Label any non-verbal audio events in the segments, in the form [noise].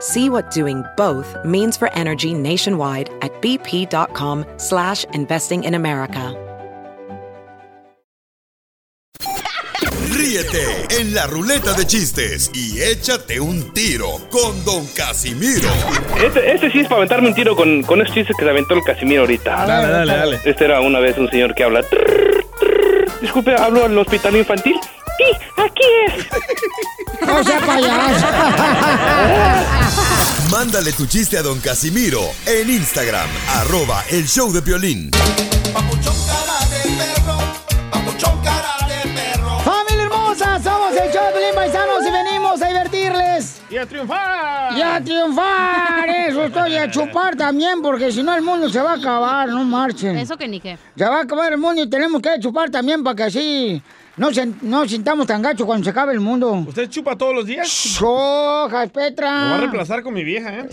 See what doing both means for energy nationwide at bp.com slash investing in America. Ríete en la ruleta de chistes y échate un tiro con Don Casimiro. Este, este sí es para aventarme un tiro con, con esos chistes que se aventó el Casimiro ahorita. Dale, dale, dale. Este era una vez un señor que habla. Disculpe, ¿hablo al hospital infantil? Sí, aquí es. [laughs] No sea payaso. [laughs] Mándale tu chiste a Don Casimiro en Instagram, arroba el show de violín. ¡Familia hermosa! Somos el show de Pelín Paisanos y venimos a divertirles. ¡Y a triunfar! ¡Y a triunfar! Eso estoy a chupar también, porque si no el mundo se va a acabar, no marchen. Eso que ni qué. Se va a acabar el mundo y tenemos que chupar también para que así no, se, no sintamos tan gacho cuando se acabe el mundo. ¿Usted chupa todos los días? ¡Sojas, Petra! Me va a reemplazar con mi vieja, ¿eh?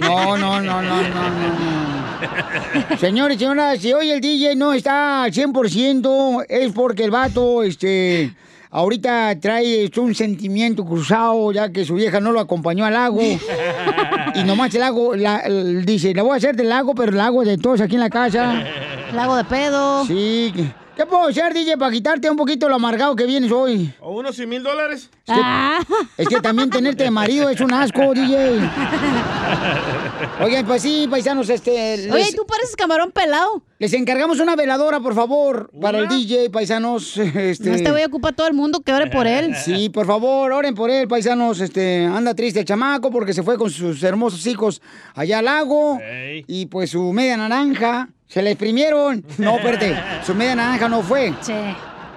No, no, no, no, no, no. Señores, señoras, si hoy el DJ no está al 100%, es porque el vato, este... Ahorita trae este, un sentimiento cruzado, ya que su vieja no lo acompañó al lago. Y nomás el lago, la- dice, le voy a hacer del lago, pero el lago de todos aquí en la casa. Lago de pedo. Sí. ¿Qué- ¿Qué puedo hacer, DJ, para quitarte un poquito lo amargado que vienes hoy? ¿O unos 100 mil dólares? Es que, es que también tenerte de marido es un asco, DJ. [laughs] Oigan, pues sí, paisanos, este... Oye, tú pareces camarón pelado. Les encargamos una veladora, por favor, para el DJ, paisanos. [laughs] Este... No te voy a ocupar todo el mundo que ore por él. [laughs] Sí, por favor, oren por él, paisanos. Este, anda triste el chamaco porque se fue con sus hermosos hijos allá al lago. Y pues su media naranja se la exprimieron. No, [laughs] espérate, su media naranja no fue. Sí.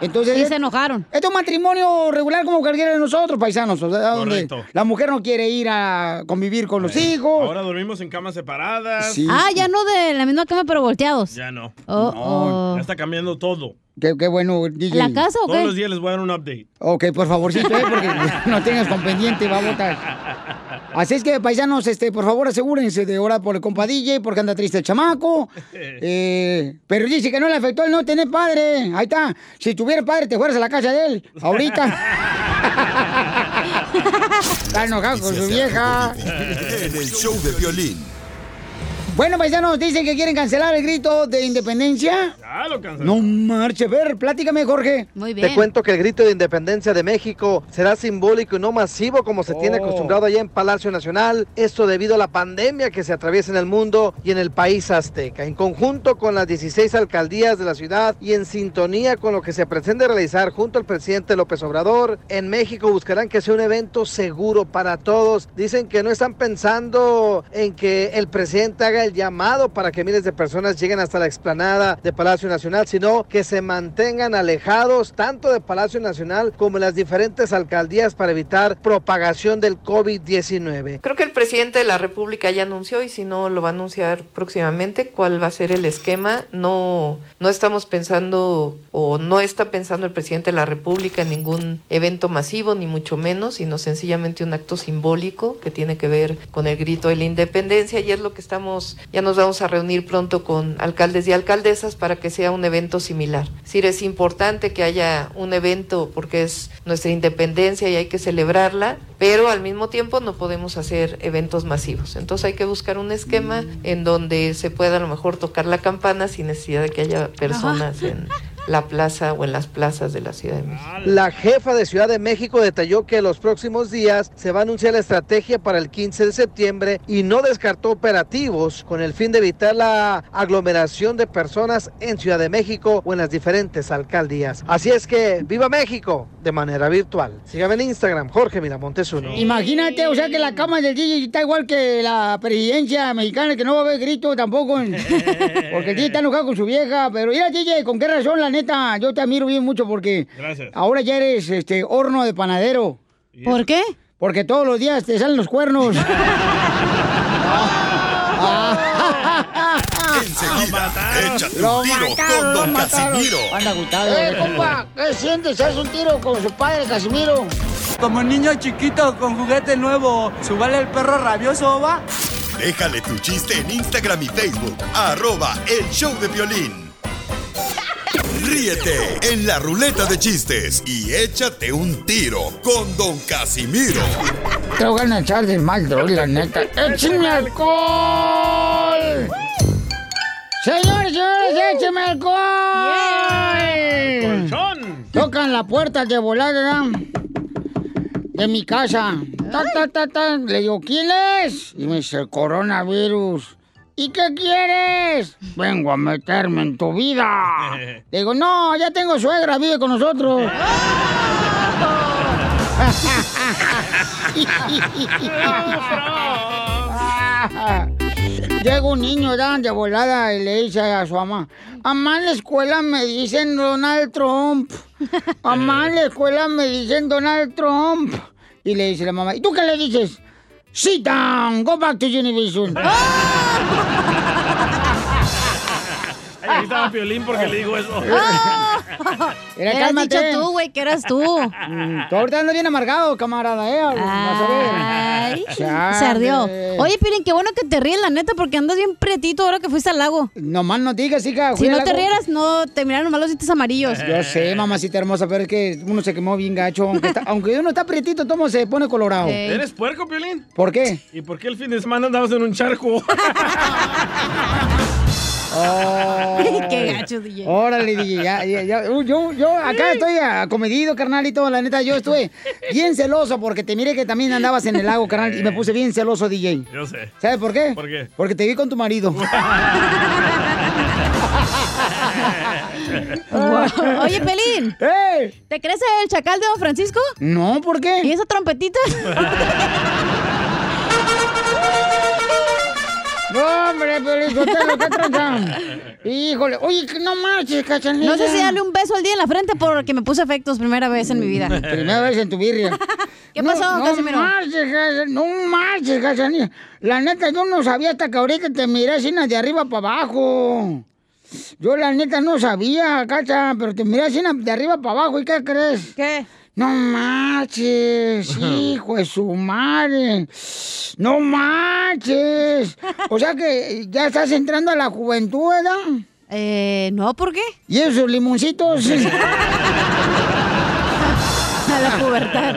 Entonces, Sí, se enojaron. Esto es un matrimonio regular como cualquiera de nosotros, paisanos. O sea, donde la mujer no quiere ir a convivir con los hijos. Ahora dormimos en camas separadas. Sí. Ah, ya no de la misma cama, pero volteados. Ya no. Oh, oh. Ya está cambiando todo. Qué, qué bueno, DJ. ¿La casa o Todos los días les voy a dar un update. Ok, por favorcito, ¿eh? porque [laughs] [laughs] no tengas con pendiente, va a votar. Así es que, paisanos, este, por favor, asegúrense de orar por el compa DJ, porque anda triste el chamaco. [laughs] Eh, pero dice que no le afectó el no tener padre. Ahí está. Si tuviera padre, te fueras a la casa de él, ahorita. está enojado con su vieja. En el show de violín. Bueno, paisanos, dicen que quieren cancelar el grito de independencia. Ya lo cancelé. No marche, ver, platícame, Jorge. Muy Te cuento que el grito de independencia de México será simbólico y no masivo como se tiene Oh. acostumbrado allá en Palacio Nacional. Esto debido a la pandemia que se atraviesa en el mundo y en el país azteca. En conjunto con las 16 alcaldías de la ciudad y en sintonía con lo que se pretende realizar junto al presidente López Obrador, en México buscarán que sea un evento seguro para todos. Dicen que no están pensando en que el presidente haga el llamado para que miles de personas lleguen hasta la explanada de Palacio Nacional, sino que se mantengan alejados tanto de Palacio Nacional como de las diferentes alcaldías para evitar propagación del COVID-19. Creo que el presidente de la República ya anunció y si no lo va a anunciar próximamente cuál va a ser el esquema. No, no estamos pensando o no está pensando el presidente de la República en ningún evento masivo ni mucho menos, sino sencillamente un acto simbólico que tiene que ver con el grito de la independencia y es lo que estamos ya nos vamos a reunir pronto con alcaldes y alcaldesas para que sea un evento similar. Es decir, es importante que haya un evento porque es nuestra independencia y hay que celebrarla, pero al mismo tiempo no podemos hacer eventos masivos. Entonces hay que buscar un esquema en donde se pueda a lo mejor tocar la campana sin necesidad de que haya personas en, la plaza o en las plazas de la Ciudad de México. La jefa de Ciudad de México detalló que los próximos días se va a anunciar la estrategia para el 15 de septiembre y no descartó operativos con el fin de evitar la aglomeración de personas en Ciudad de México o en las diferentes alcaldías. Así es que viva México de manera virtual. Sígame en Instagram, Jorge Miramontes uno. Imagínate, o sea que la cama del DJ está igual que la presidencia mexicana, que no va a haber grito tampoco. [laughs] Porque el DJ está enojado con su vieja. Pero mira, DJ, ¿con qué razón, la neta? Yo te admiro bien mucho porque Gracias. ahora ya eres este horno de panadero. ¿Por qué? Porque todos los días te salen los cuernos. [laughs] Enseguida, échate Lo un tiro mataron, con lo Don mataron. Casimiro. Anda agüitado. Eh, compa, ¿qué sientes? ¿Haz un tiro con su padre, Casimiro? Como niño chiquito con juguete nuevo, ¿subale el perro rabioso, va? Déjale tu chiste en Instagram y Facebook. Arroba el show de violín. Ríete en la ruleta de chistes y échate un tiro con Don Casimiro. Te voy a echar de mal, droga, la neta. ¡Échame alcohol! Señores, señores, écheme alcohol. ¡Colchón! Tocan la puerta de volada de mi casa. Ta, ta, ta, ta. Le digo, ¿quién es? Y me dice, el coronavirus. ¿Y qué quieres? Vengo a meterme en tu vida. Le [laughs] digo, no, ya tengo suegra, vive con nosotros. [laughs] Llega un niño ¿verdad? de volada y le dice a su mamá, mamá en la escuela me dicen Donald Trump. Mamá en la escuela me dicen Donald Trump. Y le dice la mamá, ¿y tú qué le dices? Sit down, go back to Univision. [laughs] Ahí estaba Piolín porque le digo eso. [laughs] [laughs] Era, Hubieras cálmate. dicho tú, güey, que eras tú. Mm, Tú ahorita andas bien amargado, camarada, ¿eh? Ay, se ardió. Oye, Pirin, qué bueno que te ríes, la neta, porque andas bien prietito ahora que fuiste al lago. Nomás no digas, hija. Si no te rieras, no te miraron nomás los dientes amarillos. Yo sé, mamacita hermosa, pero es que uno se quemó bien gacho. Aunque, está- aunque uno está prietito, todo se pone colorado. ¿Eres puerco, Piolín? ¿Por qué? ¿Y por qué el fin de semana andabas en un charco? [laughs] Oh. Qué gacho, DJ. Órale, DJ, ya, ya, ya. Uh, Yo, yo acá estoy acomedido, carnal, y todo. La neta, yo estuve bien celoso porque te miré que también andabas en el lago, carnal, y me puse bien celoso, DJ. Yo sé. ¿Sabes por qué? ¿Por qué? Porque te vi con tu marido. [laughs] Oye, Pelín, ¡Ey! ¿te crees el chacal de Don Francisco? No, ¿por ¿Y qué? esa trompetita? [laughs] No, hombre, pero eso te lo que tratan. Híjole, oye, que no marches, cachanilla. No sé si darle un beso al día en la frente porque me puse efectos primera vez en mi vida. [laughs] Primera vez en tu birria. [laughs] ¿Qué pasó, no, Casimiro? No marches, no marches, Cachanilla. La neta, yo no sabía hasta que ahorita te miré así de arriba para abajo. Yo la neta no sabía, Cacha, pero te miré así de arriba para abajo. ¿Y qué crees? ¿Qué? No marches, [laughs] hijo de su madre. No marches. O sea que ya estás entrando a la juventud, ¿verdad? Eh, no, ¿por qué? ¿Y esos limoncitos? [laughs] A la pubertad.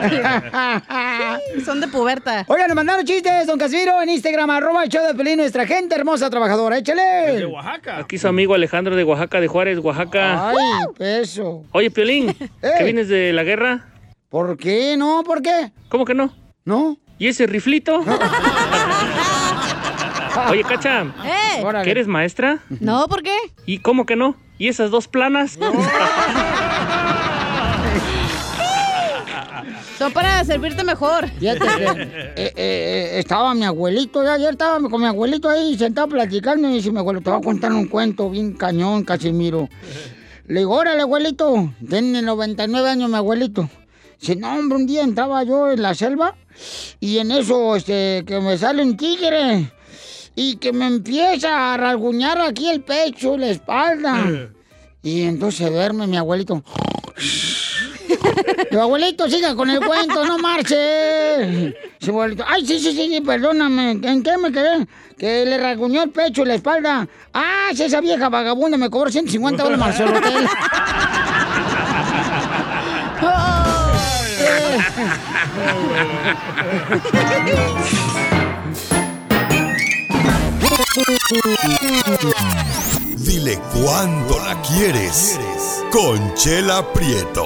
[laughs] Son de puberta. Oigan, nos mandaron chistes, don Casimiro, en Instagram, arroba el show de Pelín, nuestra gente hermosa trabajadora. De ¡Échale! Oaxaca. Aquí su amigo Alejandro de Oaxaca, de Juárez, Oaxaca. Ay, peso. Oye, Piolín, ¿que Eh. vienes de la guerra? ¿Por qué? No, ¿por qué? ¿Cómo que no? ¿No? ¿Y ese riflito? [laughs] Oye, Cacha, ¡Eh! ¿que eres maestra? No, ¿por qué? ¿Y cómo que no? ¿Y esas dos planas? Son para servirte mejor. Fíjate que [laughs] eh, eh, eh, estaba mi abuelito, ya ayer estaba con mi abuelito ahí sentado platicando y dice, mi abuelo, te voy a contar un cuento bien cañón, Casimiro. Le digo, órale, abuelito, tiene 99 años mi abuelito. Dice, no, hombre, un día entraba yo en la selva y en eso, este, que me sale un tigre y que me empieza a rasguñar aquí el pecho y la espalda. Y entonces duerme mi abuelito. [laughs] Digo, abuelito, siga con el cuento, no marche. Ay, sí, sí, sí, perdóname. ¿En qué me quedé? Que le rasguñó el pecho y la espalda. Ah, esa vieja vagabunda me cobró 150 dólares más el hotel. Dile cuándo la quieres. Conchela Prieto.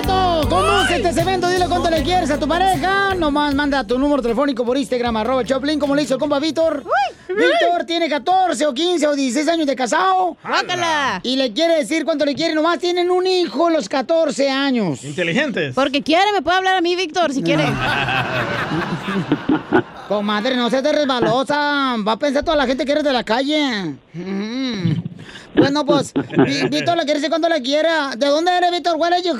¡Chela Prieto! Conoce este segmento, dile cuánto le quieres a tu pareja. Nomás manda tu número telefónico por Instagram, arroba Choplin, como le hizo el compa Víctor. Víctor tiene 14 o 15 o 16 años de casado. ¡Guácala! Y le quiere decir cuánto le quiere. Nomás tienen un hijo a los 14 años. Inteligentes. Porque quiere, me puede hablar a mí, Víctor, si quiere. [laughs] Comadre, no seas de resbalosa. Va a pensar toda la gente que eres de la calle. Mm. Bueno, pues, Víctor le quiere decir cuánto le quiere. ¿De dónde eres, Víctor? ¿Cuál es? De,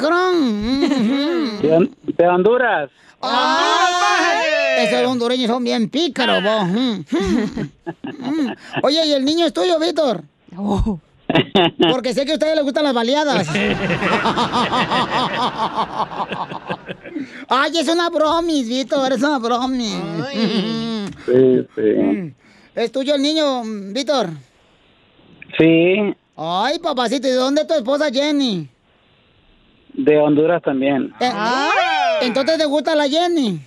de Honduras. ¡Ay! Esos hondureños son bien pícaros, vos. Mm, mm, mm. Oye, ¿y el niño es tuyo, Víctor? Porque sé que a ustedes les gustan las baleadas. [laughs] Ay, es una bromis, Víctor, es una bromis. Sí, sí. ¿Es tuyo el niño, Víctor? Sí, Ay, papacito, ¿y de dónde es tu esposa Jenny? de Honduras también. Eh, Entonces te gusta la Jenny,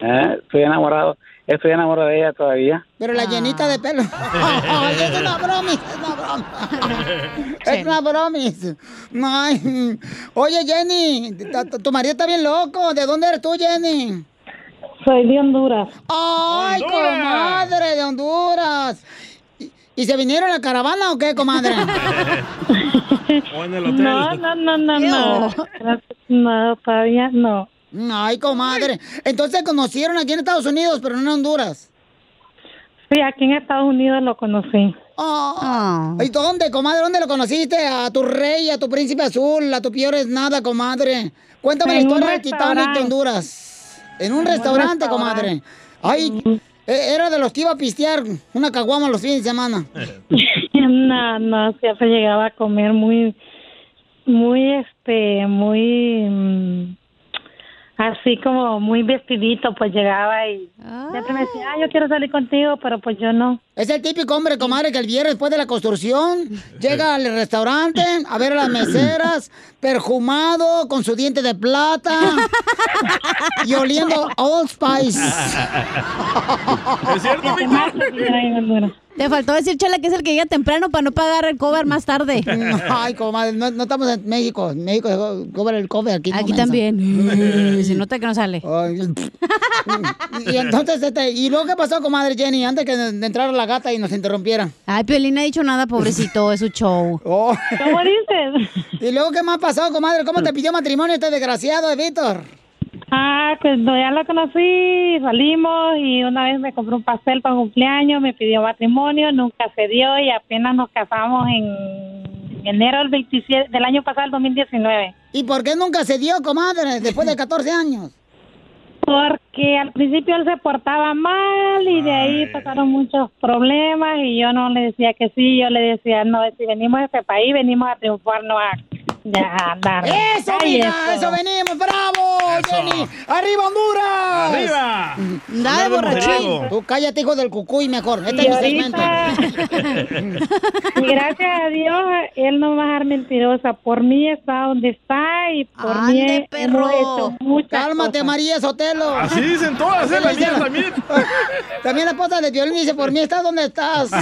Eh, Estoy enamorado. Estoy enamorado de ella todavía. pero la llenita de pelo. Ay, [laughs] es una bromis, es una bromis. Es una bromis. Ay. Oye, Jenny, tu- marido está bien loco. ¿De dónde eres tú, Jenny? Soy de Honduras. Ay, comadre de Honduras. ¿Y, se vinieron en la caravana o qué, comadre? [laughs] O en el hotel. No, no, no, no, no. No, todavía no. Ay, comadre. Entonces se conocieron aquí en Estados Unidos, pero no en Honduras. Sí, aquí en Estados Unidos lo conocí. Ah. ¿Y dónde, comadre? ¿Dónde lo conociste? A tu rey, a tu príncipe azul, a tu peor es nada, comadre. Cuéntame la En un historia del Titanic de restaurante. Honduras. En un un restaurante, restaurante. comadre. Ay, e- era de los que iba a pistear una caguama los fines de semana. [laughs] No, no, siempre llegaba a comer muy, muy, este, muy, mm, así como muy vestidito, pues llegaba y siempre me decía, ah, yo quiero salir contigo, pero pues yo no. Es el típico hombre, comadre, que el viernes después de la construcción llega al restaurante a ver a las meseras, perfumado, con su diente de plata y oliendo Old Spice. ¿Es cierto? [laughs] Te faltó decir, Chela, que es el que llega temprano para no pagar el cover más tarde. [laughs] Ay, comadre, no, no estamos en México. En México se cobra el cover, aquí no, Aquí también. [laughs] Se nota que no sale. Y entonces, este, ¿y luego qué pasó, comadre Jenny, antes que de entrara la gata y nos interrumpiera? Ay, Piolín no ha dicho nada, pobrecito, es su show. [laughs] ¿Cómo dices? ¿Y luego qué más pasó, comadre? ¿Cómo te pidió matrimonio este desgraciado de Víctor? Ah, pues no, ya lo conocí, salimos y una vez me compró un pastel para cumpleaños, me pidió matrimonio, nunca se dio y apenas nos casamos en enero del 27 del año pasado, el 2019. ¿Y por qué nunca se dio, comadre, después de 14 años? Porque al principio él se portaba mal y de ahí pasaron muchos problemas y yo no le decía que sí, yo le decía, no, si venimos a este país, venimos a triunfar, no a, ya, andar. ¡Eso, Ay, mija! eso. ¡Eso venimos! ¡Bravo, Jenny! ¡Arriba, Honduras! ¡Arriba! Dale, borrachín. Tú cállate, hijo del cucuy, mejor. Este Y es mi segmento. [laughs] Gracias a Dios, él no va a ser mentirosa. Por mí está donde está y por mí Ande, hemos hecho muchas Cálmate, cosas. María Sotelo. Así dicen todas, ¿eh? La mía también. [laughs] También la esposa de Violín dice, por mí estás donde estás. [laughs]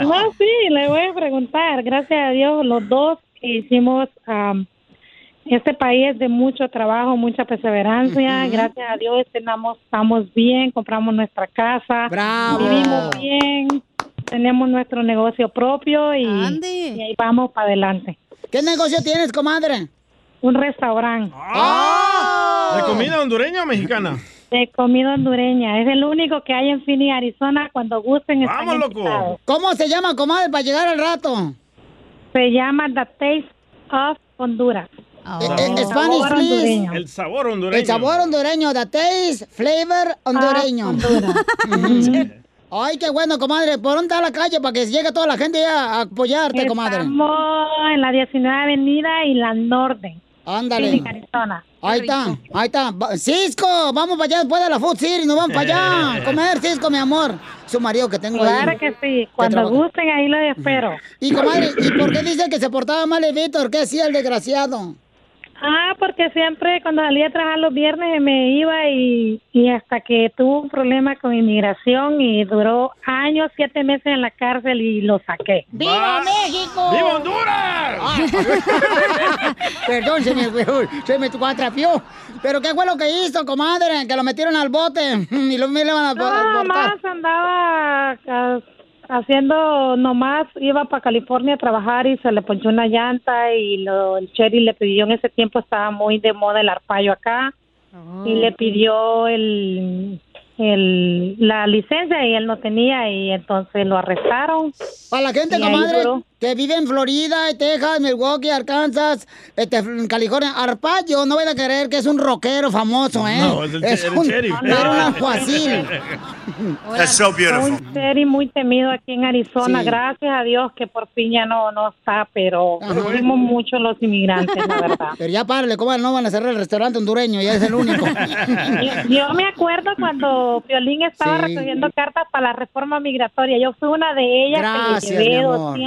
No, sí, le voy a preguntar. Gracias a Dios, los dos hicimos. am, este país es de mucho trabajo, mucha perseverancia. Gracias a Dios estamos, estamos bien, compramos nuestra casa, Bravo. vivimos bien, tenemos nuestro negocio propio y, y ahí vamos para adelante. ¿Qué negocio tienes, comadre? Un restaurante. ¿De comida hondureña o mexicana? De comida hondureña. Es el único que hay en Phoenix, Arizona. Cuando gusten, están ¡Vamos, loco! invitados. ¿Cómo se llama, comadre, para llegar al rato? Se llama The Taste of Honduras. Eh, eh, Spanish, Sabor please. hondureño. El sabor hondureño. El sabor hondureño, the taste, flavor hondureño. [laughs] Ujú. Ay, qué bueno, comadre. ¿Por dónde está la calle para que llegue toda la gente a apoyarte, comadre? Estamos en la 19 Avenida y la Norte. Ándale. Ahí está, ahí está. Cisco, vamos para allá después de la Food City, nos vamos para allá a comer, Cisco, mi amor. Su marido que tengo ahí. Claro que sí. Cuando gusten, ahí lo espero. Y comadre, ¿y por qué dice que se portaba mal el Víctor? ¿Qué hacía el desgraciado? Ah, porque siempre cuando salía a trabajar los viernes me iba y, y hasta que tuvo un problema con inmigración y duró años, siete meses en la cárcel y lo saqué. ¡Viva México! ¡Viva Honduras! [laughs] Perdón, se me, se me cuatrapió. ¿Pero qué fue lo que hizo, comadre? Que lo metieron al bote [laughs] y lo me van a No, más andaba ah, haciendo, nomás iba para California a trabajar y se le ponchó una llanta y lo, el Cherry le pidió en ese tiempo, estaba muy de moda el arpayo acá, y le pidió el, el, la licencia y él no tenía y entonces lo arrestaron. Para la gente, comadre, duró. Que vive en Florida, Texas, Milwaukee, Arkansas, este, California, Arpaio, no voy a creer que es un rockero famoso, ¿eh? No, es el el un. [laughs] Era un [laughs] alguacil. That's so beautiful. Un Cherry muy temido aquí en Arizona, Sí. gracias a Dios que por fin ya no, no está, pero sufrimos mucho los inmigrantes, la verdad. [laughs] Pero ya párale, comadre, no van a cerrar el restaurante hondureño, ya es el único. Yo, yo me acuerdo cuando Violín estaba Sí. recogiendo cartas para la reforma migratoria. Yo fui una de ellas Gracias, que le llevé mi amor.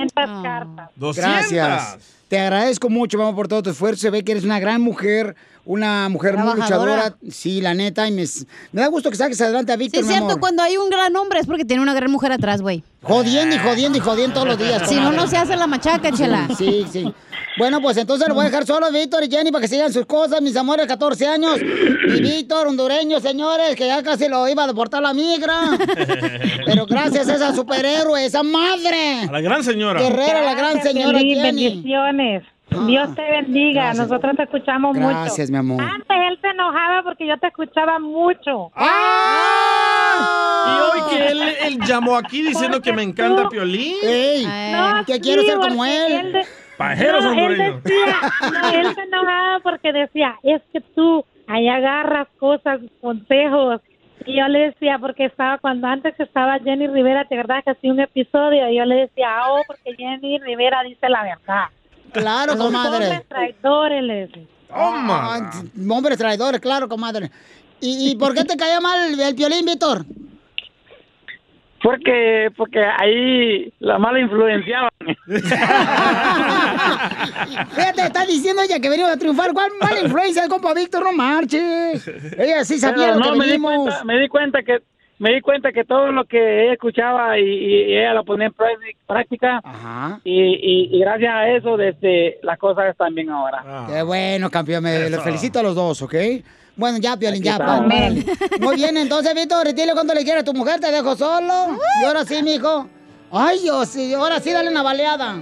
200 cartas. Gracias. Te agradezco mucho, vamos por todo tu esfuerzo. Se ve que eres una gran mujer, una mujer muy luchadora. Sí, la neta, y me, me da gusto que saques adelante a Sí, Víctor, es mi cierto, amor. cuando hay un gran hombre es porque tiene una gran mujer atrás, güey. Jodiendo y jodiendo y jodiendo todos los días. Si no, no se hace la machaca, chela. Sí, sí. Bueno, pues entonces lo voy a dejar solo a Víctor y Jenny para que sigan sus cosas, mis amores, 14 años. Y Víctor, hondureño, señores, que ya casi lo iba a deportar la migra. [laughs] Pero gracias a esa superhéroe, esa madre. A la gran señora. Guerrera, la gran señora Piolín, Jenny. bendiciones. Dios te bendiga. Gracias. Nosotros te escuchamos mucho. Gracias, mi amor. Antes él se enojaba porque yo te escuchaba mucho. Y hoy que él, [laughs] él llamó aquí diciendo que me encanta Piolín. Ey, No, que sí, quiero ser como porque él. de- Pajeros no, él decía, [laughs] no, él se enojaba porque decía, es que tú ahí agarras cosas, consejos. Y yo le decía, porque estaba, cuando antes estaba Jenny Rivera, ¿te verdad que hacía un episodio? Y yo le decía, oh, porque Jenny Rivera dice la verdad. Claro, Los comadre. hombres traidores, le decía. Ah, hombres traidores, claro, comadre. ¿Y, y por qué te caía mal el, el piolín, Víctor? Porque, porque ahí la mala influenciaban. [laughs] Fíjate, está diciendo ella que venimos a triunfar. ¿Cuál mala influencia el compa Víctor? No marches. Ella sí sabía Pero lo que me di, venimos. cuenta, me di cuenta que me di cuenta que todo lo que ella escuchaba y, y ella lo ponía en prácti- práctica y, y- y gracias a eso desde las cosas están bien ahora. Qué bueno, campeón. Me los felicito a los dos, ¿ok? Bueno, ya, Piolín, ya. Pa- párale. Muy bien, entonces, Víctor, dile cuando le quieras a tu mujer, te dejo solo. Y ahora sí, mijo. Ay, Dios, sí, ahora sí, dale una baleada.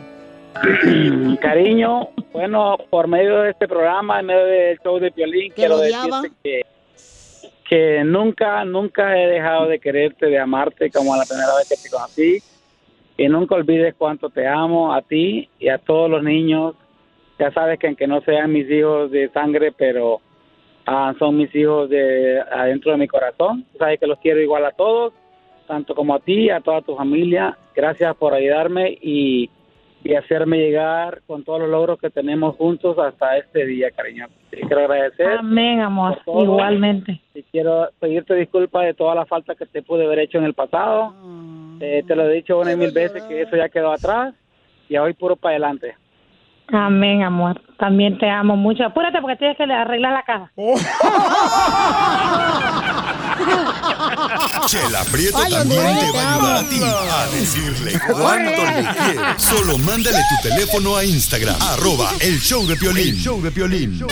Cariño, bueno, por medio de este programa, en medio del show de Piolín, ¿Que quiero lo odiaba? decirte que, que nunca, nunca he dejado de quererte, de amarte como la primera vez que te conocí. Y nunca olvides cuánto te amo a ti y a todos los niños. Ya sabes que aunque no sean mis hijos de sangre, pero ah, son mis hijos de adentro de mi corazón. Sabes que los quiero igual a todos, tanto como a ti, a toda tu familia. Gracias por ayudarme y, y hacerme llegar con todos los logros que tenemos juntos hasta este día, cariño. Te quiero agradecer. Amén, amor. Igualmente. Y quiero pedirte disculpas de toda la falta que te pude haber hecho en el pasado. Eh, te lo he dicho una y mil veces que eso ya quedó atrás y hoy puro para adelante. Amén, amor. También te amo mucho. Apúrate porque tienes que arreglar la casa. [laughs] Chela Prieto Ay, también te va a ayudar a ti a decirle cuánto le quieres. Solo mándale tu teléfono a Instagram, arroba el show de Piolín. show de Piolín.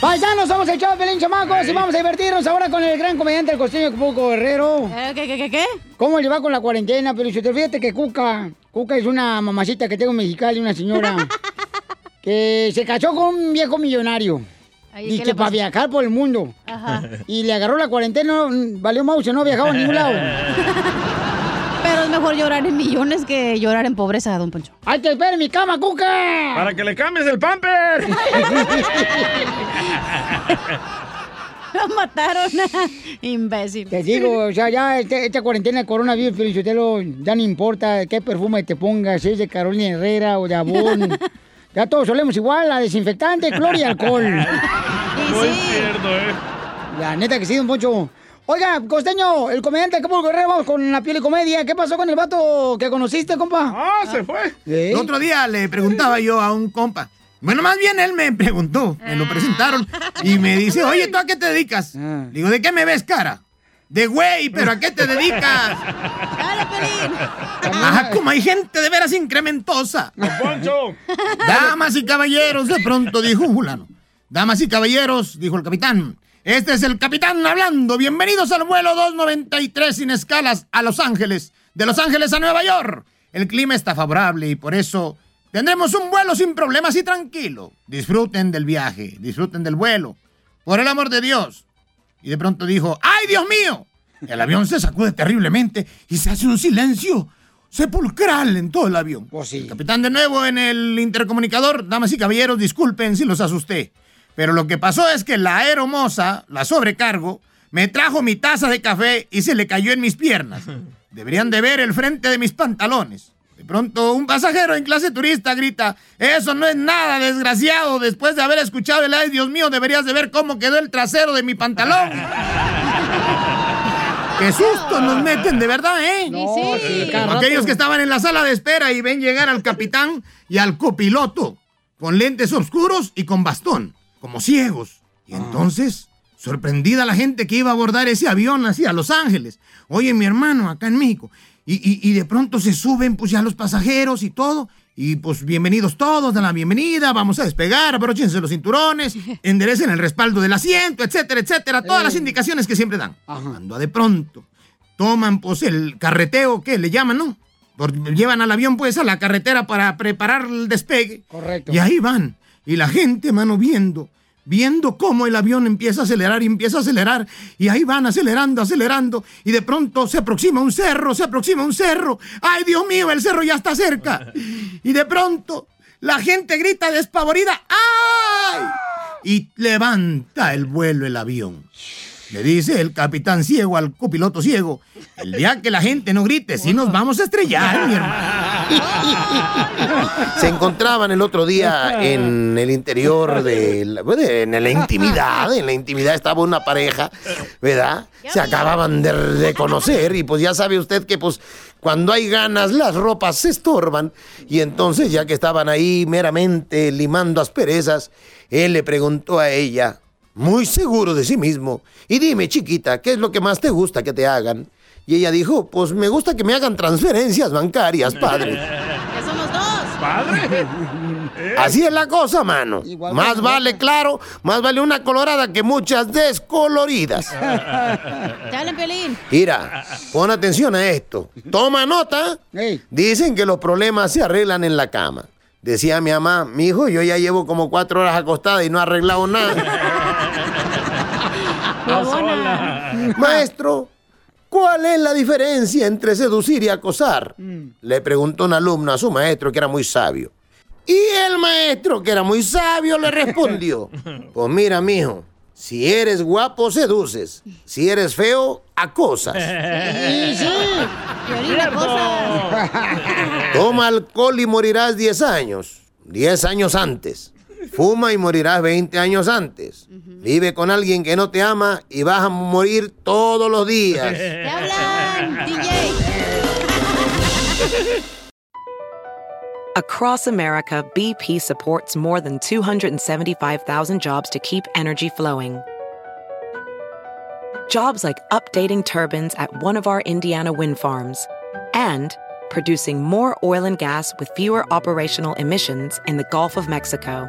Paisanos, somos el show de Pelín Chamacos y vamos a divertirnos ahora con el gran comediante del costeño Cuco Guerrero. ¿Qué, qué, qué, qué? ¿Cómo le va con la cuarentena? Pero si te fíjate que Cuca, Cuca es una mamacita que tengo en Mexicali, una señora [laughs] que se casó con un viejo millonario. ¿Qué que para viajar por el mundo. Ajá. Y le agarró la cuarentena, valió mouse, no viajaba a ningún lado. [laughs] Pero es mejor llorar en millones que llorar en pobreza, don Poncho. ¡Ay, te espera en mi cama, Cuca! Para que le cambies el pamper. [laughs] Lo mataron, [laughs] imbécil. Te digo, o sea, ya este- esta cuarentena de coronavirus, Felicitelo, ya no importa qué perfume te pongas, si es de Carolina Herrera o de Avon. Ya todos solemos igual, a desinfectante, cloro y alcohol. [laughs] No es cierto, ¿eh? La neta que sí, don Poncho. Oiga, costeño, el comediante de Acapulco Guerrero, vamos con la piel y comedia. ¿Qué pasó con el vato que conociste, compa? Ah, se fue. ¿Eh? El otro día le preguntaba yo a un compa. Bueno, más bien él me preguntó, me lo presentaron y me dice, oye, ¿tú a qué te dedicas? Digo, ¿de qué me ves cara? De güey, pero ¿a qué te dedicas? Ajá, como hay gente de veras incrementosa. Poncho. Damas y caballeros, de pronto dijo un fulano. Damas y caballeros, dijo el capitán. Este es el capitán hablando. Bienvenidos al vuelo 293 sin escalas a Los Ángeles. De Los Ángeles a Nueva York. El clima está favorable y por eso tendremos un vuelo sin problemas y tranquilo. Disfruten del viaje, disfruten del vuelo. Por el amor de Dios. Y de pronto dijo, ¡ay, Dios mío! El avión se sacude terriblemente y se hace un silencio sepulcral en todo el avión. El capitán de nuevo en el intercomunicador, damas y caballeros, disculpen si los asusté. Pero lo que pasó es que la aeromoza, la sobrecargo, me trajo mi taza de café y se le cayó en mis piernas. [laughs] Deberían de ver el frente de mis pantalones. De pronto un pasajero en clase turista grita, eso no es nada, desgraciado. Después de haber escuchado el ay, Dios mío, deberías de ver cómo quedó el trasero de mi pantalón. [laughs] ¡Qué susto nos meten, de verdad, eh! sí. Aquellos que estaban en la sala de espera y ven llegar al capitán y al copiloto, con lentes oscuros y con bastón, como ciegos. Y entonces, sorprendida la gente que iba a abordar ese avión hacia Los Ángeles. Oye, mi hermano, acá en México. Y, y- y de pronto se suben pues ya los pasajeros y todo. Y pues bienvenidos todos, dan la bienvenida, vamos a despegar, abróchense los cinturones, [laughs] enderecen el respaldo del asiento, etcétera, etcétera. Todas las indicaciones que siempre dan. Cuando de pronto toman pues el carreteo, ¿qué le llaman, no? Por- llevan al avión pues a la carretera para preparar el despegue. Correcto. Y ahí van. Y la gente, mano, viendo, viendo cómo el avión empieza a acelerar y empieza a acelerar. Y ahí van acelerando, acelerando. Y de pronto se aproxima un cerro, se aproxima un cerro. ¡Ay, Dios mío, el cerro ya está cerca! Y de pronto la gente grita despavorida. ¡Ay! Y levanta el vuelo el avión. Le dice el capitán ciego al copiloto ciego, el día que la gente no grite, si nos vamos a estrellar, mi hermano. Se encontraban el otro día en el interior de la, en la intimidad, en la intimidad estaba una pareja, ¿verdad? Se acababan de, de conocer y pues ya sabe usted que pues cuando hay ganas las ropas se estorban y entonces ya que estaban ahí meramente limando asperezas, él le preguntó a ella, muy seguro de sí mismo, y dime chiquita, ¿qué es lo que más te gusta que te hagan? Y ella dijo, pues me gusta que me hagan transferencias bancarias, padre. [laughs] ¿Qué somos dos? Padre. [laughs] Así es la cosa, mano. Más vale, claro, más vale una colorada que muchas descoloridas. [laughs] Hablan, Pelín. Mira, pon atención a esto. Toma nota. Dicen que los problemas se arreglan en la cama. Decía mi mamá, mi hijo, yo ya llevo como cuatro horas acostada y no he arreglado nada. Maestro, ¿cuál es la diferencia entre seducir y acosar? Le preguntó un alumno a su maestro que era muy sabio. Y el maestro, que era muy sabio, le respondió: [laughs] Pues mira, mijo, si eres guapo, seduces. Si eres feo, acosas. [laughs] Sí, sí. [laughs] Toma alcohol y morirás 10 años. 10 años antes. Fuma y morirás 20 años antes. Vive con alguien que no te ama y vas a morir todos los días. [laughs] Te hablan, DJ. Across America, BP supports more than 275,000 jobs to keep energy flowing. Jobs like updating turbines at one of our Indiana wind farms and producing more oil and gas with fewer operational emissions in the Gulf of Mexico.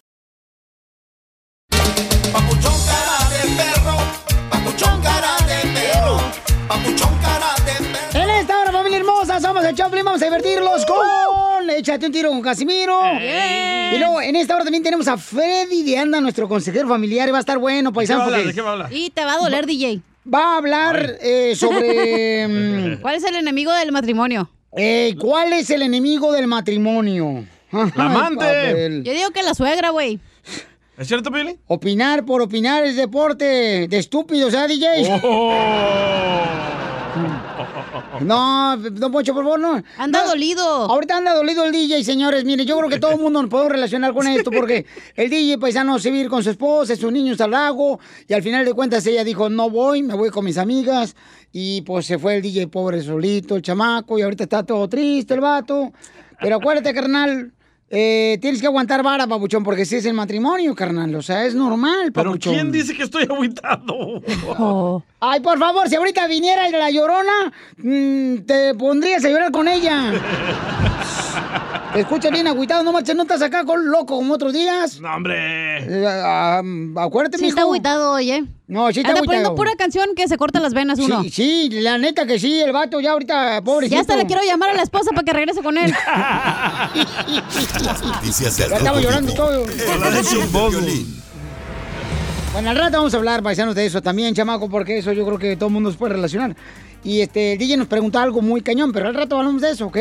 hermosa, somos el Choplin. Vamos a divertirlos con Échate un tiro con Casimiro. Y luego, en esta hora también tenemos a Freddy de Anda, nuestro consejero familiar. Y va a estar bueno, paisano. ¿De qué va a hablar? Y te va a doler, DJ. Va a hablar eh, sobre. [laughs] mm, ¿Cuál es el enemigo del matrimonio? eh, ¿Cuál es el enemigo del matrimonio? La amante. Yo digo que la suegra, güey. ¿Es cierto, Pili? Opinar por opinar es deporte de estúpidos, ¿eh, DJ? No, don Poncho, por favor, no. Anda No, dolido. Ahorita anda dolido el DJ, señores. Miren, yo creo que todo el mundo nos podemos relacionar con esto porque el DJ paisano se vivir con su esposa, sus niños al lago y al final de cuentas ella dijo, no voy, me voy con mis amigas y pues se fue el DJ pobre solito, el chamaco y ahorita está todo triste el vato. Pero acuérdate, carnal, eh, tienes que aguantar vara, papuchón, porque si es el matrimonio, carnal. O sea, es normal, ¿Pero papuchón. quién dice que estoy aguitado? Ay, por favor, si ahorita viniera la llorona, mm, te pondrías a llorar con ella. [laughs] Te escuchas bien agüitado, no marches, no estás acá con loco como otros días. No, hombre. Eh, ah, acuérdate, Sí está mijo. agüitado, oye. No, sí está Anda agüitado. poniendo pura canción que se corta las venas uno. Sí, sí, la neta que sí, el vato ya ahorita, pobrecito. Ya hasta le quiero llamar a la esposa para que regrese con él. Las [laughs] noticias del Ya estaba Rojo llorando Vivo todo. de Piolín. Bueno, al rato vamos a hablar, paisanos, de eso también, chamaco, porque eso yo creo que todo el mundo se puede relacionar. Y este, el DJ nos preguntó algo muy cañón, pero al rato hablamos de eso, ¿ok?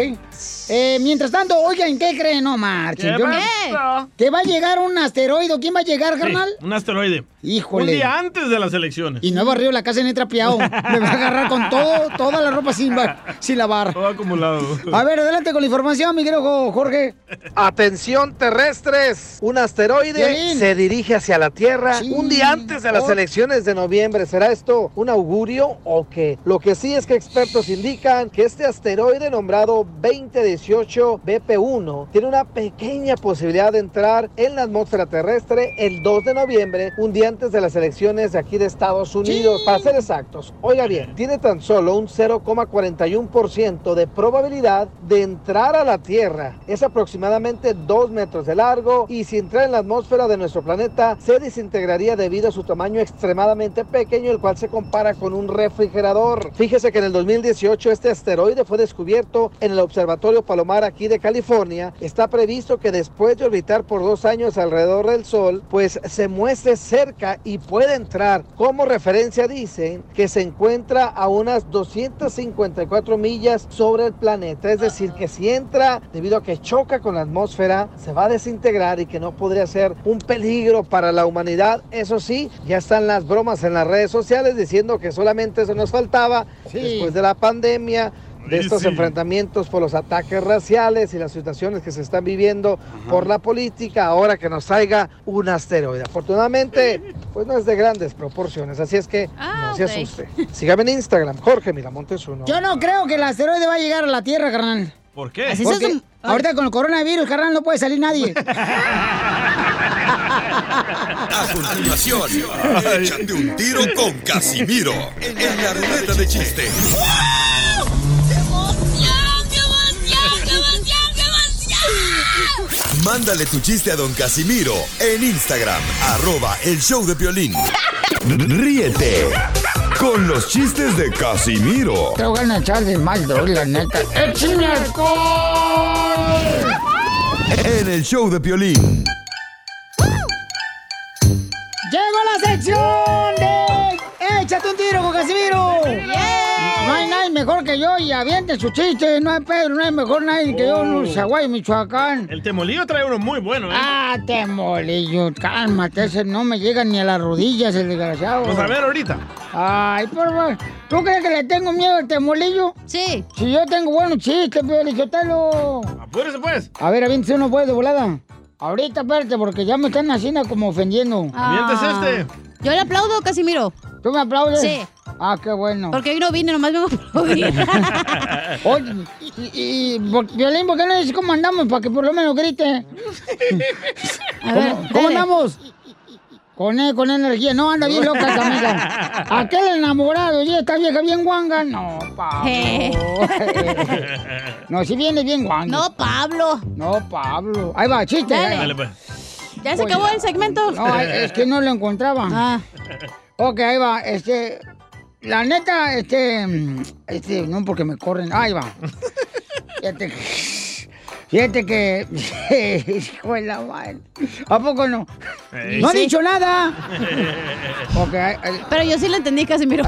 Eh, mientras tanto, oigan, ¿qué creen? No marchen. ¿Qué pasó? Que va a llegar un asteroide. ¿Quién va a llegar, Sí, carnal? un asteroide. Híjole. Un día antes de las elecciones. Y no he barrido la casa ni he trapeado. [laughs] Me va a agarrar con todo, toda la ropa sin, sin lavar. Todo acumulado. A ver, adelante con la información, mi querido Jorge. Atención terrestres, un asteroide se dirige hacia la Tierra Sí. un día antes de las Oh. elecciones de noviembre. ¿Será esto un augurio o qué? Lo que sí es que expertos indican que este asteroide nombrado 2018 BP1 tiene una pequeña posibilidad de entrar en la atmósfera terrestre el 2 de noviembre, un día antes de las elecciones de aquí de Estados Unidos. Para ser exactos, oiga bien, tiene tan solo un 0,41% de probabilidad de entrar a la Tierra. Es aproximadamente 2 metros de largo y si entra en la atmósfera de nuestro planeta se desintegraría debido a su tamaño extremadamente pequeño, el cual se compara con un refrigerador. Fíjese que en el 2018 este asteroide fue descubierto en el Observatorio Palomar aquí de California. Está previsto que después de orbitar por dos años alrededor del Sol, pues se muestre cerca y puede entrar. Como referencia dicen que se encuentra a unas 254 millas sobre el planeta. Es decir, que si entra, debido a que choca con la atmósfera, se va a desintegrar y que no podría ser un peligro para la humanidad. Eso sí, ya están las bromas en las redes sociales diciendo que solamente eso nos faltaba después de la pandemia de estos sí. enfrentamientos por los ataques raciales y las situaciones que se están viviendo por la política, ahora que nos traiga un asteroide. Afortunadamente, [laughs] pues no es de grandes proporciones, así es que no se asuste. Sígame en Instagram, Jorge Miramontes uno. Yo no creo que el asteroide va a llegar a la Tierra, carnal. ¿Por qué? Así Porque ahorita con el coronavirus, carnal, no puede salir nadie. [laughs] A continuación, échate un tiro con Casimiro en la ruleta de chiste. Mándale tu chiste a don Casimiro en Instagram, arroba el show de Piolín. Ríete con los chistes de Casimiro Te voy a echar de mal, droga, la neta. ¡Échame alcohol! en el show de Piolín. Llegó la sección de Échate un tiro con Casimiro. Nadie mejor que yo y avienten su chiste. No hay Pedro, no hay mejor nadie que yo en Oh. Zaguay, Michoacán. El temolillo trae uno muy bueno, ¿eh? Ah, temolillo, cálmate, ese no me llega ni a las rodillas, el desgraciado. Pues a ver ahorita. Ay, por favor. ¿Tú crees que le tengo miedo al temolillo? Sí. Si yo tengo buenos chistes, Piolichotelo. Apúrese pues. A ver, aviéntese uno pues de volada. Ahorita, espérate, porque ya me están haciendo como ofendiendo. Aviéntese este. Yo le aplaudo, Casimiro. ¿Tú me aplaudes? Sí. Ah, qué bueno. Porque hoy no vine, nomás vengo a aplaudir. [laughs] Oye, y, y, por- Violín, ¿por qué no dices cómo andamos? Para que por lo menos grite. [laughs] A ver, ¿Cómo, andamos? Con, e- con energía. No, anda bien loca esta amiga. [laughs] Aquel enamorado, y esta vieja bien guanga. No, Pablo. no, si viene bien guanga. No, Pablo. No, Pablo. Ahí va, chiste. Dale. Dale, pues. ¿Ya se acabó el segmento? No, es que no lo encontraba. Ah. Ok, ahí va. Este, la neta, este, mm, este, no porque me corren. Ahí va. Fíjate, [laughs] fíjate que, [laughs] hijo de la madre. ¿A poco no? No ha dicho nada. [laughs] Pero yo sí lo entendí, Casimiro.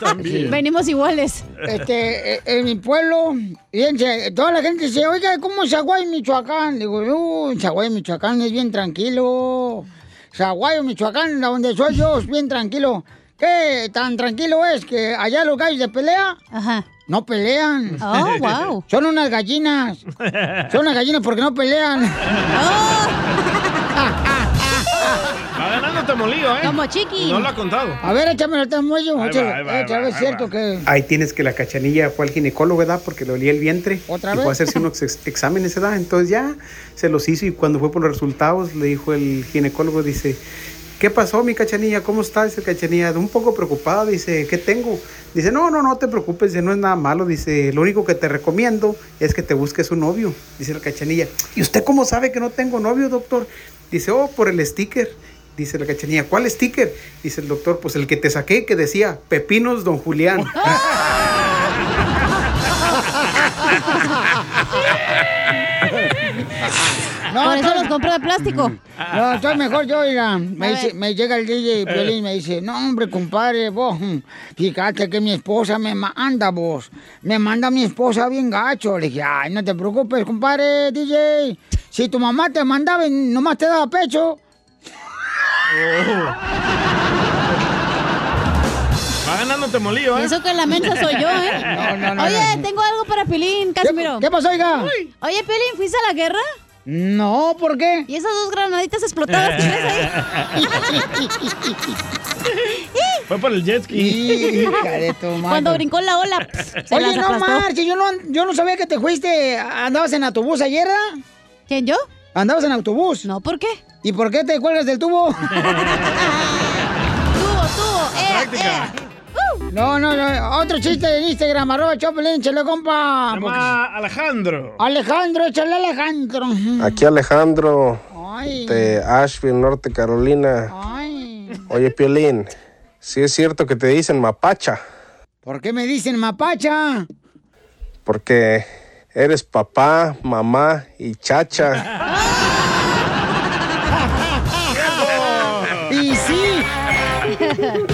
también. Venimos iguales. este, eh, en mi pueblo, fíjense, toda la gente dice, oiga, ¿cómo es Zaguay, Michoacán? Digo, uh, Zaguay, Michoacán es bien tranquilo. Zaguay, Michoacán, donde soy yo, es bien tranquilo. ¿Qué tan tranquilo es que allá los gallos de pelea? Ajá. No pelean. Oh, wow. [laughs] Son unas gallinas. Son unas gallinas porque no pelean. [laughs] Va ganando temolillo, ¿eh? Como chiqui. No lo ha contado. A ver, échame el va, es ahí cierto va. que... Ahí tienes que la cachanilla fue al ginecólogo, ¿verdad? Porque le olía el vientre. ¿Otra y vez? fue a hacerse unos ex- exámenes, ¿verdad? Entonces ya se los hizo y cuando fue por los resultados le dijo el ginecólogo, dice, ¿qué pasó mi cachanilla? ¿Cómo está? Dice cachanilla, un poco preocupada, dice, ¿qué tengo? Dice, no, no, no te preocupes, dice, no es nada malo, dice, lo único que te recomiendo es que te busques un novio, dice la cachanilla. ¿Y usted cómo sabe que no tengo novio, doctor? Dice, oh, por el sticker. Dice la cachanilla, ¿cuál sticker? Dice el doctor, pues el que te saqué que decía, Pepinos Don Julián. [laughs] [laughs] [laughs] Por eso los compro de plástico. No, estoy mejor yo, oiga. Me, dice- me llega el DJ Piolín y me dice, no, hombre, compadre, vos, mm, fíjate que mi esposa me manda, vos. Me manda mi esposa bien gacho. Le dije, ay, no te preocupes, compadre, DJ. Si tu mamá te mandaba y nomás te daba pecho. Va ganando temolillo, ¿eh? Eso que la mensa soy yo, ¿eh? [laughs] No, no, no, Oye, no. tengo algo para Pilín, Casimiro. ¿Qué pasó, oiga? Oye, Pilín, ¿fuiste a la guerra? No, ¿por qué? ¿Y esas dos granaditas explotadas que ves ahí? [laughs] Fue por el jet ski. Hija de tu madre. Cuando brincó la ola, pss, se Oye, las no marches, yo no, yo no sabía que te fuiste. ¿Andabas en autobús ayer, ¿verdad? ¿Quién, yo? ¿Andabas en autobús? No, ¿por qué? ¿Y por qué te cuelgas del tubo? [laughs] Tuvo, tuvo, eh, Práctica. eh. No, no, no. Otro chiste en Instagram, arroba Chopelín, échale, compa. Llama Alejandro. Alejandro, échale Alejandro. Aquí Alejandro Ay, de Asheville, Norte Carolina. ay. Oye, Piolín, sí es cierto que te dicen mapacha, ¿Por qué me dicen mapacha? porque eres papá, mamá y chacha. [laughs] Y sí. [laughs]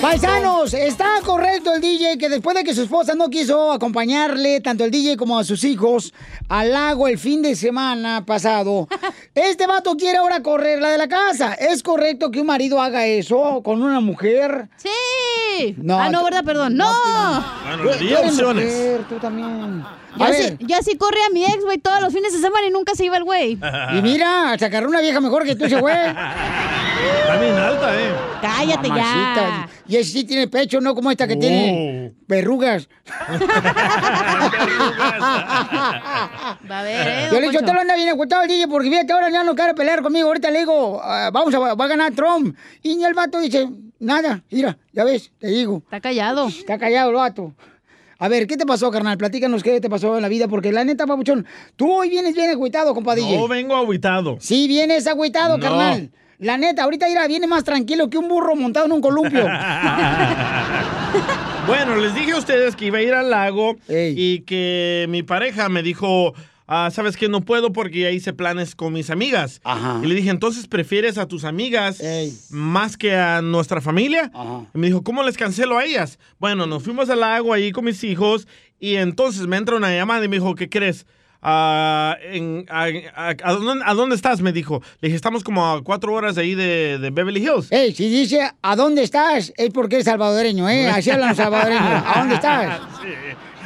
Paisanos, está correcto el DJ que después de que su esposa no quiso acompañarle, tanto el DJ como a sus hijos, al lago el fin de semana pasado, [laughs] este vato quiere ahora correrla de la casa. ¿Es correcto que un marido haga eso con una mujer? Sí. No, ah, no, ¿verdad? Perdón. No. Bueno, le Tú di eres opciones. mujer, tú también. Yo A sí, ver. yo sí corrí a mi ex, güey, todos los fines de semana y nunca se iba el güey. Y mira, se agarró una vieja mejor que tú ese güey. Está bien alta, ¿eh? Cállate ya. Y ese sí tiene pecho, no como esta que tiene verrugas. Va a ver, ¿eh? Yo le digo, te lo anda bien escuchado el DJ porque fíjate, ahora ya no quiere pelear conmigo. Ahorita le digo, ah, vamos a, va a ganar Trump. Y el vato dice, nada, mira, ya ves, te digo. Está callado. Está callado el vato. A ver, ¿qué te pasó, carnal? Platícanos qué te pasó en la vida, porque la neta, papuchón, tú hoy vienes bien agüitado, compa DJ. No vengo agüitado. Sí, vienes agüitado, No. carnal. La neta, ahorita irá, viene más tranquilo que un burro montado en un columpio. [laughs] Bueno, les dije a ustedes que iba a ir al lago y que mi pareja me dijo, ah, ¿sabes qué? No puedo porque ya hice planes con mis amigas. Y le dije, entonces prefieres a tus amigas más que a nuestra familia. Y me dijo, ¿cómo les cancelo a ellas? Bueno, nos fuimos al lago ahí con mis hijos y entonces me entra una llamada y me dijo, ¿qué crees? Ah, en- a, a- a dónde, a dónde estás? Me dijo. Le dije, estamos como a cuatro horas de ahí de, de Beverly Hills. Ey, si dice, ¿a dónde estás? Es porque es salvadoreño, ¿eh? [laughs] Así hablan salvadoreños. ¿A dónde estás?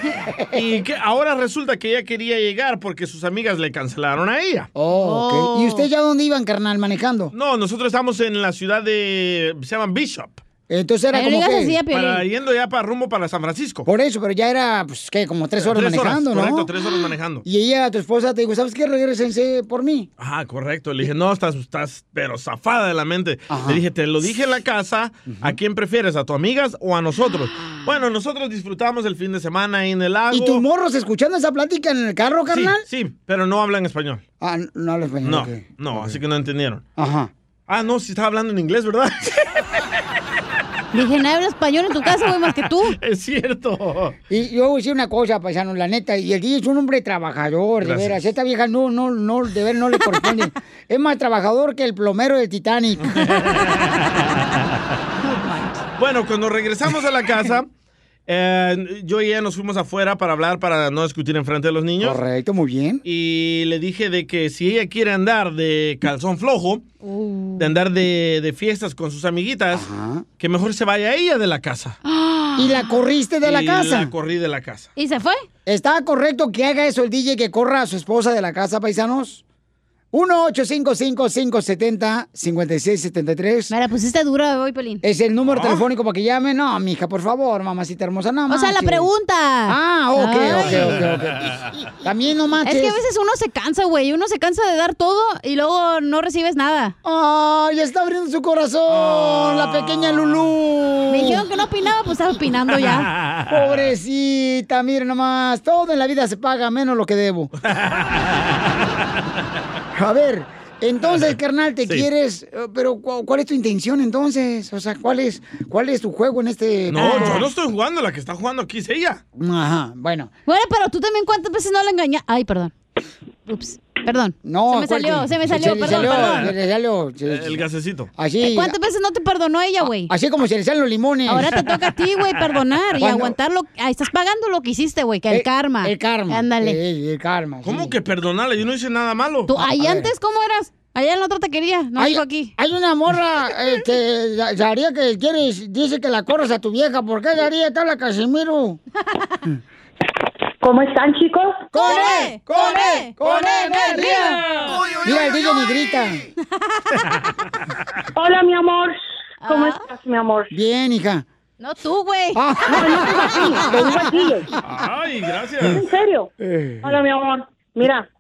[laughs] Y que ahora resulta que ella quería llegar porque sus amigas le cancelaron a ella. Oh, ok. ¿Y usted ya dónde iban, carnal, manejando? No, nosotros estamos en la ciudad de... se llama Bishop. Entonces era Pero como que... así. Para yendo ya para rumbo para San Francisco. Por eso, pero ya era, pues, ¿qué? Como tres horas manejando, ¿no? Correcto, tres horas manejando. Y ella, tu esposa, te dijo, ¿sabes qué? Regresense por mí. Ah, correcto. Le dije, no, estás, estás pero zafada de la mente. Le dije, te lo dije en la casa, ¿a quién prefieres? ¿A tus amigas o a nosotros? Bueno, nosotros disfrutamos el fin de semana ahí en el lago. ¿Y tus morros escuchando esa plática en el carro, carnal? sí, pero no hablan español. Ah, no habla español. No, no, así que no entendieron. Ajá. Ah, no, sí estaba hablando en inglés, ¿verdad? [laughs] Dije, no habla español en tu casa, güey, más que tú. [laughs] Es cierto. Y yo voy a decir una cosa, paisano, la neta, y el DJ es un hombre trabajador, de veras. Esta vieja no, no, no, de veras no le corresponde. [laughs] es más trabajador que el plomero del Titanic. [laughs] Bueno, cuando regresamos a la casa, eh, yo y ella nos fuimos afuera para hablar, para no discutir enfrente de los niños. Correcto, muy bien. Y le dije de que si ella quiere andar de calzón flojo, de andar de, de fiestas con sus amiguitas, que mejor se vaya ella de la casa. Y la corriste de la Y casa. La corrí de la casa. ¿Y se fue? ¿Está correcto que haga eso el DJ que corra a su esposa de la casa, paisanos? 1-855-570-5673. Me la pusiste dura hoy, Pelín. Es el número Ah. telefónico para que llame. No, mija, por favor, mamacita hermosa, no O sea, la manches. pregunta. Ah, ok, Ay. ok, ok, ok. También no manches. Es que a veces uno se cansa, güey. Uno se cansa de dar todo y luego no recibes nada. ¡Ay, está abriendo su corazón! La pequeña Lulú. Me dijeron que no opinaba, pues estaba opinando ya. [laughs] Pobrecita, mira nomás. Todo en la vida se paga, menos lo que debo. [laughs] A ver, entonces, [laughs] carnal, te Sí. quieres, eh, pero ¿cu- ¿cuál es tu intención entonces? O sea, ¿cuál es, cuál es tu juego en este? No, yo no estoy jugando, la que está jugando aquí es ella. Ajá, bueno. Bueno, pero tú también cuántas veces no la engañas. Ay, perdón. Ups, perdón. No, se me ¿cuál salió, que- se me salió, le perdón, salió, perdón. se le salió, se- El gasecito. Así. Eh, ¿Cuántas veces no te perdonó ella, güey? Así como se le salen los limones. Ahora te toca a ti, güey, perdonar y Cuando- aguantar lo ah, estás pagando lo que hiciste, güey, que el, Eh, karma. El karma. Ándale. Eh, el karma. ¿Cómo que perdonarle? Yo no hice nada malo. Tú, ahí a ver. antes, ¿cómo eras? Allá en la otra taquería, no hay, dijo aquí. hay una morra eh, que Sa- Saría que quieres, dice que la corras a tu vieja. ¿Por qué Saría te habla Casimiro? [laughs] ¿Cómo están, chicos? ¡Con él! ¡Con él! ¡Con energía! Mira, el DJ ni grita. [laughs] Hola, mi amor. ¿Cómo estás, mi amor? Bien, hija. No tú, güey. No, no te así, te digo a ti. Ay, gracias. ¿En serio? Eh. Hola, mi amor. Mira,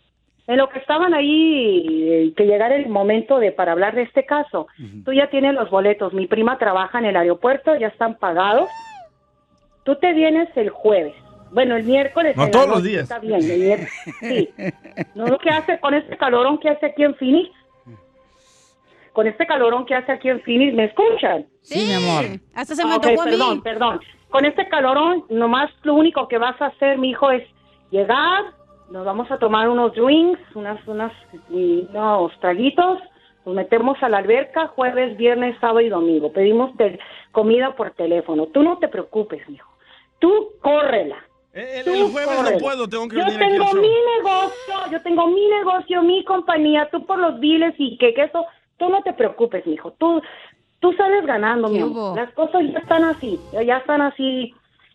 en lo que estaban ahí, eh, que llegara el momento de para hablar de este caso, tú ya tienes los boletos. Mi prima trabaja en el aeropuerto, ya están pagados. Tú te vienes el jueves. Bueno, el miércoles. No, en la todos los noche, días. Está bien, el miércoles. Sí. [laughs] ¿No lo que hace con este calorón que hace aquí en Phoenix? Con este calorón que hace aquí en Phoenix, ¿me escuchan? Sí, mi amor. Hasta se me Ah, ok, antojó a mí. perdón, perdón. Con este calorón, nomás lo único que vas a hacer, mi hijo, es llegar, nos vamos a tomar unos drinks, unas, unas, unos traguitos, Nos metemos a la alberca jueves, viernes, sábado y domingo. Pedimos comida por teléfono. Tú no te preocupes, mijo. Tú córrela. El, jueves no puedo, tengo que Yo venir aquí tengo al show. mi negocio, yo tengo mi negocio, mi compañía, tú por los biles y que, que eso, tú no te preocupes, mijo. Tú, tú sales ganando, mi amor. Las cosas ya están así, ya están así.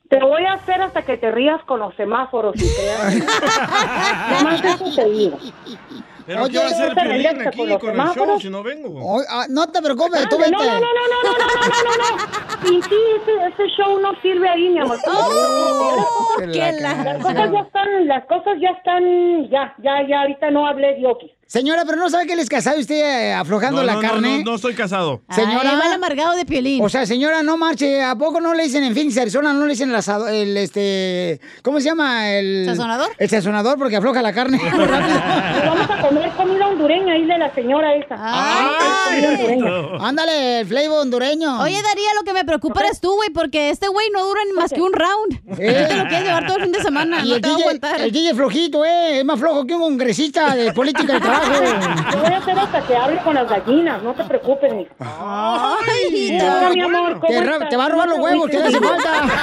Te voy a hacer hasta que te rías con los semáforos y creas. [laughs] Nomás eso te digo. Pero Oye, ¿qué va a hacer ¿no te Piolín relajas aquí con el show si no vengo? Oye, ah, no te preocupes, tú Ande, vete. no, no, no, no, no, no, no, no, no, no. Y sí, ese, ese show no sirve ahí, mi amor. Oh, la las cosas ya están, las cosas ya están, ya, ya, ya, ahorita no hablé de Oki. Señora, pero no sabe que él es casado y usted eh, aflojando No, la no, no, carne. No, no estoy casado. Señora. Ay, va el amargado de Piolín. O sea, señora, no marche. ¿A poco no le dicen en Phoenix, Arizona, no le dicen el, asado- el este, ¿cómo se llama? El ¿Sazonador? El sazonador porque afloja la carne muy rápido. Y vamos a comer comida hondureña ahí de la señora esa. comida hondureña. Ándale, el flavor hondureño. Oye, Daría, lo que me preocupa eres tú, güey, porque este güey no dura ni más que un round. Tú te lo quieres llevar todo el fin de semana. Y no el te va a DJ, aguantar. el DJ flojito, ¿eh? Es más flojo que un congresista de política [laughs] de trabajo. Te voy a hacer hasta que hable con las gallinas, no te preocupes, mi. Ay, Hola, mi amor, ¿cómo te, ra- estás? te va a robar los huevos, ¿qué le hace falta? [laughs]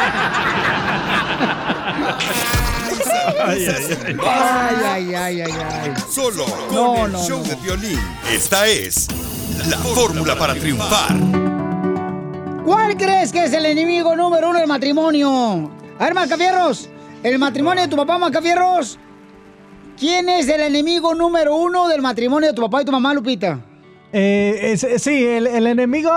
Ay, ay, ay. Ay, ay, ay, ay, ay. Solo con No, el no, show no. de violín. Esta es la fórmula para triunfar. ¿Cuál crees que es el enemigo número uno del matrimonio? A ver, Macafierros, el matrimonio de tu papá, Macafierros. ¿Quién es el enemigo número uno del matrimonio de tu papá y tu mamá, Lupita? Eh, es- sí, el, el enemigo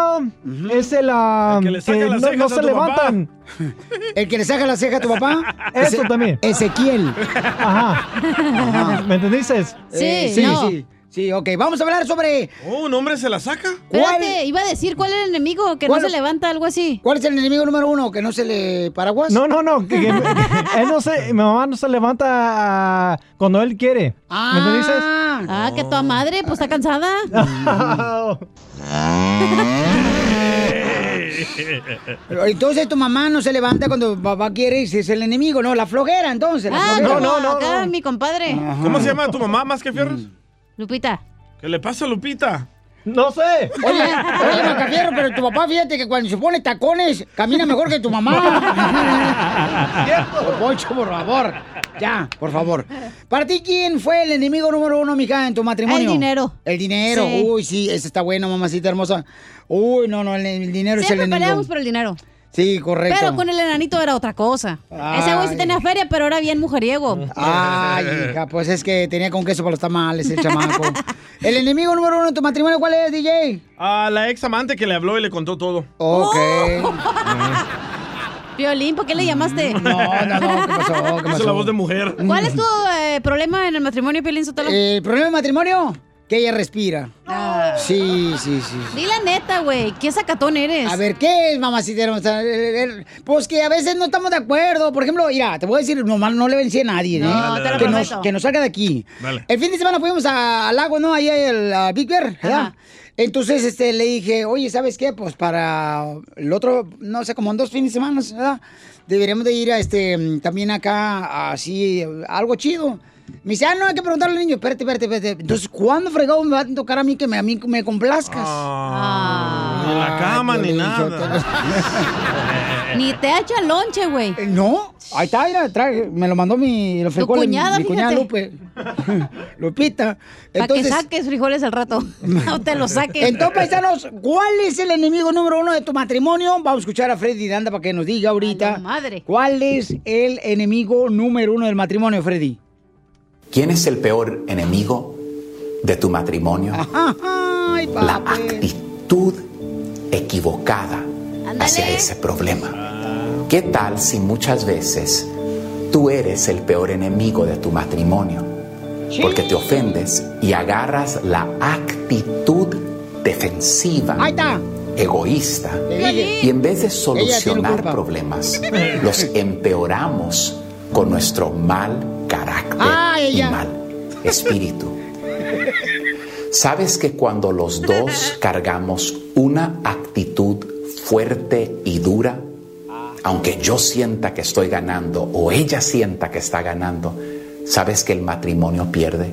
es el, ah, El que le saca que las no, cejas no a se tu papá. levantan. [laughs] ¿El que le saca la ceja a tu papá? [laughs] Eso Ese- también. Ezequiel. Ajá. ¿Me entendiste? Eh, sí, sí. Sí, ok. Vamos a hablar sobre... Oh, ¿un hombre se la saca? Espérate, iba a decir cuál era el enemigo, que no se levanta, algo así. ¿Cuál es el enemigo número uno? ¿Que no se le paraguas? No, no, no. Que, que- que [laughs] él no se, mi mamá no se levanta ah, cuando él quiere. ¿Me entendiste? Ah, que tu madre, pues está cansada. Pero Entonces tu mamá no se levanta cuando papá quiere y si es el enemigo, ¿no? La flojera, entonces. La Ah, flojera. como acá mi compadre. ¿Cómo se llama tu mamá más que fierros? Lupita. ¿Qué le pasa a Lupita? No sé. Oye, [laughs] oye, Macafierro, pero tu papá, fíjate que cuando se pone tacones, camina mejor que tu mamá. ¿Cierto? Poncho, por favor. Ya, por favor. Para ti, ¿quién fue el enemigo número uno, mija, en tu matrimonio? El dinero. El dinero. Sí. Uy, sí, ese está bueno, mamacita hermosa. Uy, no, no, el, el dinero es el Siempre enemigo. peleamos por el dinero. Sí, correcto. Pero con el enanito era otra cosa. Ese güey sí tenía feria, pero era bien mujeriego. Ay, hija, pues es que tenía con queso para los tamales el chamaco. [laughs] ¿El enemigo número uno de tu matrimonio cuál es, DJ? A la ex amante que le habló y le contó todo. Ok. [laughs] Violín, ¿por qué le llamaste? No, no, no, ¿qué pasó? ¿Qué [laughs] Hizo la voz de mujer. ¿Cuál es tu eh, problema en el matrimonio, Piolín Sotelo? ¿El problema de matrimonio? Que ella respira. Sí, sí, sí. Di la neta, güey. ¿Qué sacatón eres? A ver, ¿qué es, mamacita hermosa? Eh, eh, Pues que a veces no estamos de acuerdo. Por ejemplo, mira, te voy a decir, nomás no le vencí a nadie, ¿eh? No, Dale, te lo que, nos, que nos salga de aquí. Dale. El fin de semana fuimos a- al lago, ¿no? Ahí el a Big Bear, ¿verdad? Entonces, este, le dije, oye, ¿sabes qué? Pues para el otro, no sé, como en dos fines de semana, ¿verdad? Deberíamos de ir a este, también acá, así, algo chido. Me dice, ah, no, hay que preguntarle al niño. Espérate, espérate, espérate. Entonces, ¿cuándo fregado me va a tocar a mí que me, a mí me complazcas? Ni en la cama, ni nada. [laughs] Ni te echa lonche, güey. Eh, No, ahí está, mira, trae, me lo mandó mi, lo frijol, cuñada, mi cuñada fíjate. Lupe. [laughs] Lupita. Para que saques frijoles al rato. [laughs] No te los saques. entonces, paisanos, ¿cuál es el enemigo número uno de tu matrimonio? Vamos a escuchar a Freddy Danda para que nos diga ahorita. madre. ¿Cuál es el enemigo número uno del matrimonio, Freddy? ¿Quién es el peor enemigo de tu matrimonio? [laughs] Ay, La actitud equivocada hacia ese problema. ¿Qué tal si muchas veces tú eres el peor enemigo de tu matrimonio? Porque te ofendes y agarras la actitud defensiva, egoísta, y en vez de solucionar problemas, los [laughs] empeoramos con nuestro mal Ah, y ella. mal espíritu. ¿Sabes que cuando los dos cargamos una actitud fuerte y dura, aunque yo sienta que estoy ganando o ella sienta que está ganando, ¿sabes que el matrimonio pierde?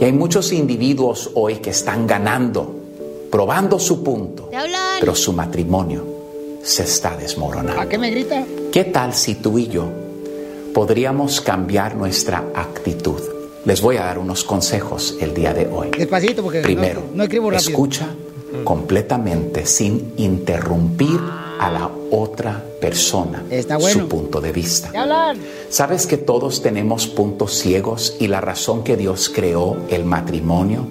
Y hay muchos individuos hoy que están ganando, probando su punto, pero su matrimonio se está desmoronando. ¿A qué me grita? ¿Qué tal si tú y yo podríamos cambiar nuestra actitud? Les voy a dar unos consejos el día de hoy. Despacito, porque Primero, no, no escribo rápido. escucha completamente sin interrumpir a la otra persona Está bueno. su punto de vista. ¿Sabes que todos tenemos puntos ciegos y la razón que Dios creó el matrimonio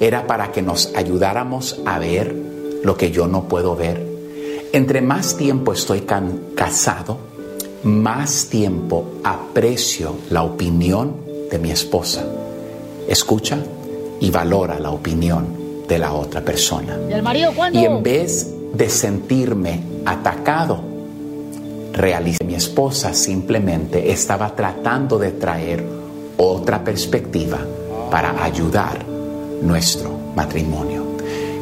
era para que nos ayudáramos a ver lo que yo no puedo ver? Entre más tiempo estoy casado, más tiempo aprecio la opinión de mi esposa. Escucha y valora la opinión de la otra persona. ¿Y el marido cuándo? Y en vez de sentirme atacado, realicé que mi esposa simplemente estaba tratando de traer otra perspectiva para ayudar nuestro matrimonio.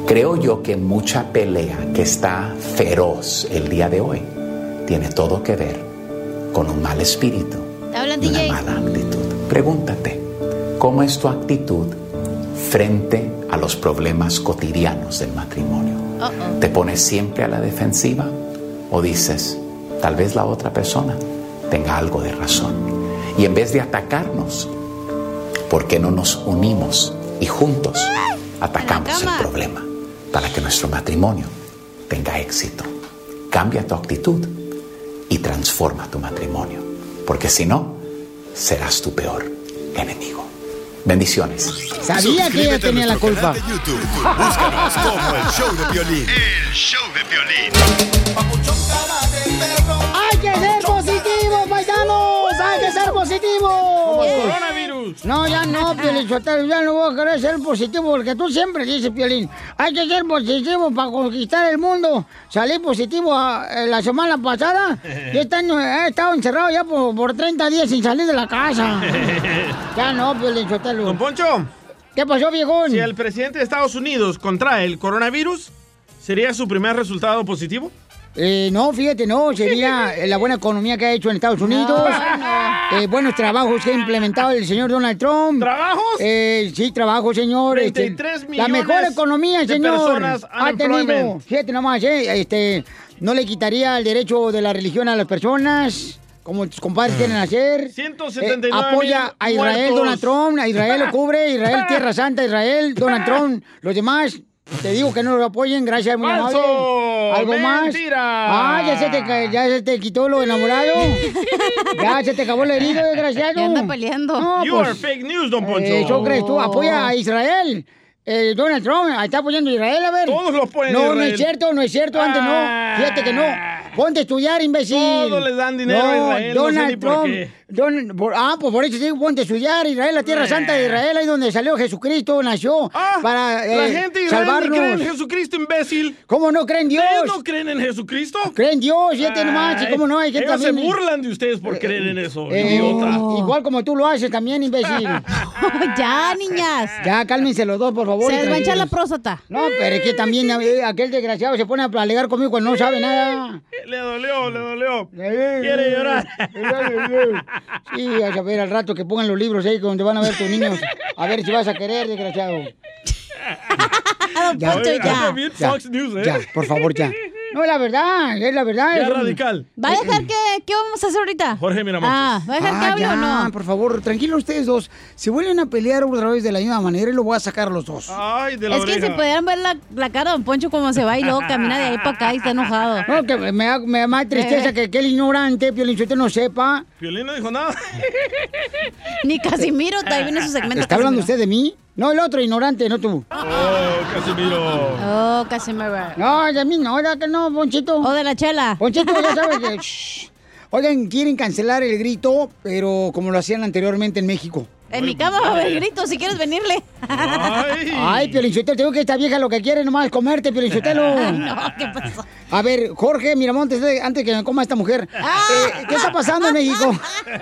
Creo yo que mucha pelea que está feroz el día de hoy tiene todo que ver con un mal espíritu ¿Te hablan, y una mala actitud. Pregúntate, ¿cómo es tu actitud frente a los problemas cotidianos del matrimonio? ¿Te pones siempre a la defensiva o dices, tal vez la otra persona tenga algo de razón? Y en vez de atacarnos, ¿por qué no nos unimos y juntos atacamos el problema para que nuestro matrimonio tenga éxito? Cambia tu actitud y transforma tu matrimonio, porque si no, serás tu peor enemigo. Bendiciones. Sabía que ella tenía la culpa. canal de YouTube. Búscanos como el show de violín. El show de violín. ¡Hay que ser positivos, ¡Hay que ser positivos! Como el coronavirus. No, ya no, [laughs] Piolín Sotelo, ya no voy a querer ser positivo, porque tú siempre dices, Piolín, hay que ser positivo para conquistar el mundo. Salí positivo ah, eh, la semana pasada y [laughs] este año he estado encerrado ya por, por 30 días sin salir de la casa. [laughs] Ya no, Piolín Sotelo. Don Poncho. ¿Qué pasó, viejón? Si el presidente de Estados Unidos contrae el coronavirus, ¿sería su primer resultado positivo? Eh, no, fíjate, no, sería eh, la buena economía que ha hecho en Estados Unidos, eh, buenos trabajos que ha implementado el señor Donald Trump. ¿Trabajos? Eh, sí, trabajos, señor. este, 33 la mejor economía, de señor. Ha tenido, fíjate nomás, eh, este, no le quitaría el derecho de la religión a las personas. Como tus compadres quieren hacer. 179 Eh, apoya a Israel, muertos. Donald Trump. A Israel lo cubre. Israel, [laughs] Tierra Santa, Israel, Donald Trump. Los demás, te digo que no lo apoyen. Gracias, muy ¡Falso! amable. ¿Algo más? ¡Mentira! Ah, ya se, te, ya se te quitó lo enamorado. ya se te acabó el herido, desgraciado. Ya anda peleando. No, You pues, are fake news, don Poncho. eh, Eso crees tú. Apoya a Israel. Eh, Donald Trump ahí está apoyando a Israel, a ver. Todos lo apoyan a No, no es cierto, no es cierto. Antes no. Ah. Fíjate que no. Ponte a estudiar, imbécil. Todos les dan dinero a Israel, no sé Donald ni por Trump. qué. Don- por- ah, pues por eso digo, ponte a estudiar. Israel, la tierra santa de Israel, ahí donde salió Jesucristo, nació. para La eh, gente de Israel salvarnos. cree en Jesucristo, imbécil. ¿Cómo no creen Dios? ¿Ustedes no creen en Jesucristo? Creen en Dios, fíjate nomás. ¿y Ay, ¿Cómo no? Hay gente Ellos se burlan de ustedes por creer en eso, Eh, idiota. Igual como tú lo haces también, imbécil. [laughs] ya, niñas. Ya, cálmense los dos, por favor. Se les va a echar la próstata. No, pero es que también eh, aquel desgraciado se pone a alegar conmigo cuando no sabe nada. Le dolió, le dolió. Quiere llorar. Sí, a saber al rato que pongan los libros ahí donde van a ver tus niños. A ver si vas a querer, desgraciado. [laughs] Ya. Ya, Fox News, ¿eh? ya, por favor, ya. [laughs] No, es la verdad, es la verdad. Ya es radical. ¿Va a dejar que, qué vamos a hacer ahorita? Jorge Miramontes. Ah, ¿va a dejar que Ah, hable ya, o no? por favor, tranquilos ustedes dos. Si vuelven a pelear otra vez de la misma manera, lo voy a sacar a los dos. Ay, de la Es que si pudieran ver la, la cara de Don Poncho como se va y luego camina de ahí para acá y está enojado. No, que me da, me da más tristeza Eh. que, que el ignorante, Piolín, si usted no sepa. Piolín no dijo nada. Ni Casimiro, ahí viene su segmento. ¿Está hablando usted de mí? No, el otro ignorante, no tú. Oh, Casimiro. Oh, Casimiro. No, de mí no, ¿verdad que no, Ponchito? O de la chela. Ponchito, ya sabes que... [laughs] Shh. Oigan, quieren cancelar el grito, pero como lo hacían anteriormente en México. En mi cama va a haber grito si quieres venirle. Ay. Ay, Piolinchotelo, te digo que esta vieja lo que quiere nomás es comerte, Piolinchotelo. Ay, [laughs] no, ¿qué pasó? A ver, Jorge Miramontes, eh, antes que me coma esta mujer, eh, ¿qué está pasando en México?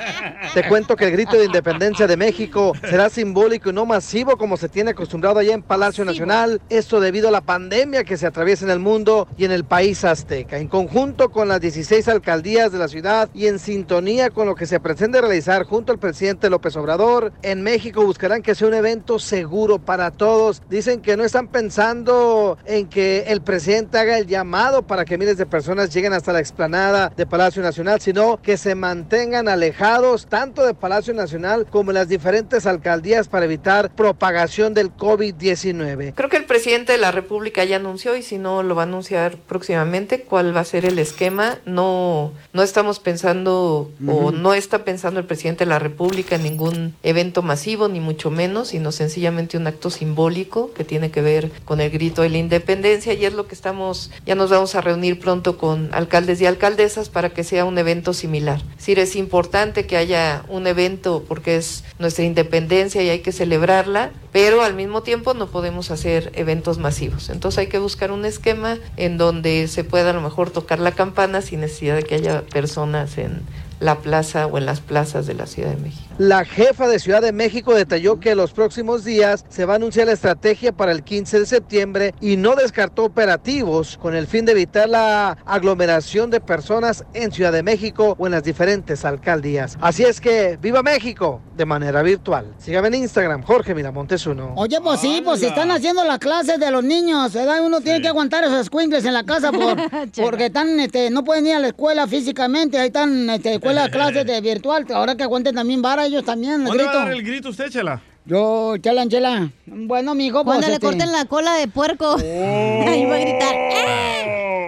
[laughs] Te cuento que el grito de independencia de México será simbólico y no masivo como se tiene acostumbrado allá en Palacio Nacional. Esto debido a la pandemia que se atraviesa en el mundo y en el país azteca. En conjunto con las 16 alcaldías de la ciudad y en sintonía con lo que se pretende realizar junto al presidente López Obrador, en México buscarán que sea un evento seguro para todos. Dicen que no están pensando en que el presidente haga el llamado para que miles de personas lleguen hasta la explanada de Palacio Nacional, sino que se mantengan alejados tanto de Palacio Nacional como en las diferentes alcaldías para evitar propagación del COVID-19. Creo que el presidente de la República ya anunció y si no lo va a anunciar próximamente cuál va a ser el esquema. No, no estamos pensando o no está pensando el presidente de la República en ningún evento masivo ni mucho menos, sino sencillamente un acto simbólico que tiene que ver con el grito de la independencia y es lo que estamos, ya nos vamos a reunir pronto con alcaldes y alcaldesas para que sea un evento similar. Es decir, es importante que haya un evento porque es nuestra independencia y hay que celebrarla, pero al mismo tiempo no podemos hacer eventos masivos. Entonces hay que buscar un esquema en donde se pueda a lo mejor tocar la campana sin necesidad de que haya personas en la plaza o en las plazas de la Ciudad de México. La jefa de Ciudad de México detalló que los próximos días se va a anunciar la estrategia para el 15 de septiembre y no descartó operativos con el fin de evitar la aglomeración de personas en Ciudad de México o en las diferentes alcaldías. Así es que viva México de manera virtual. Sígame en Instagram, Jorge Miramontes uno. Oye, pues sí, pues están haciendo las clases de los niños, ¿verdad? Uno tiene que aguantar esos squinkles en la casa por, [laughs] porque están, este, no pueden ir a la escuela físicamente, ahí están, este, escuela, clases de virtual, ahora que aguanten también vara ellos también, el ¿Dónde va a grito. dar el grito usted, Chela? Yo, chela, chela. Bueno, mijo, pues. Cuando le este, corten la cola de puerco. [laughs] Ahí va a gritar.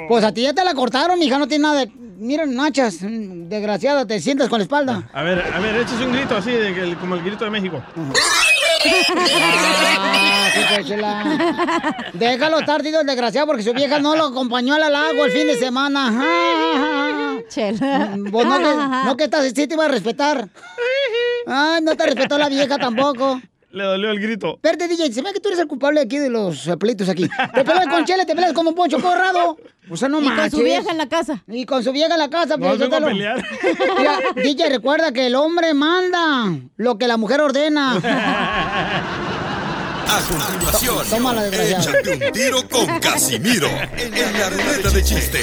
Pues a ti ya te la cortaron, hija, no tiene nada de... Miren, nachas, desgraciada, te sientas con la espalda. A ver, a ver, échese un grito así, de que- como el grito de México. Sí, chela. [laughs] Déjalo estar, desgraciado, porque su vieja no lo acompañó al lago el fin de semana. Chela. No que, [laughs] no que estás, sí te iba a respetar. Ay, no te respetó la vieja tampoco. Le dolió el grito. Espérate, DJ, se ve que tú eres el culpable aquí de los pleitos aquí. Te peleas con Chela, te peleas con Don Poncho Corrado. O sea, no Y con su vieja en la casa. Y con su vieja en la casa. No, pues, vengo a pelear. [laughs] Mira, DJ, recuerda que el hombre manda lo que la mujer ordena. [laughs] A continuación, Tómala, desgraciado. échate un tiro con Casimiro en la ruleta de chiste.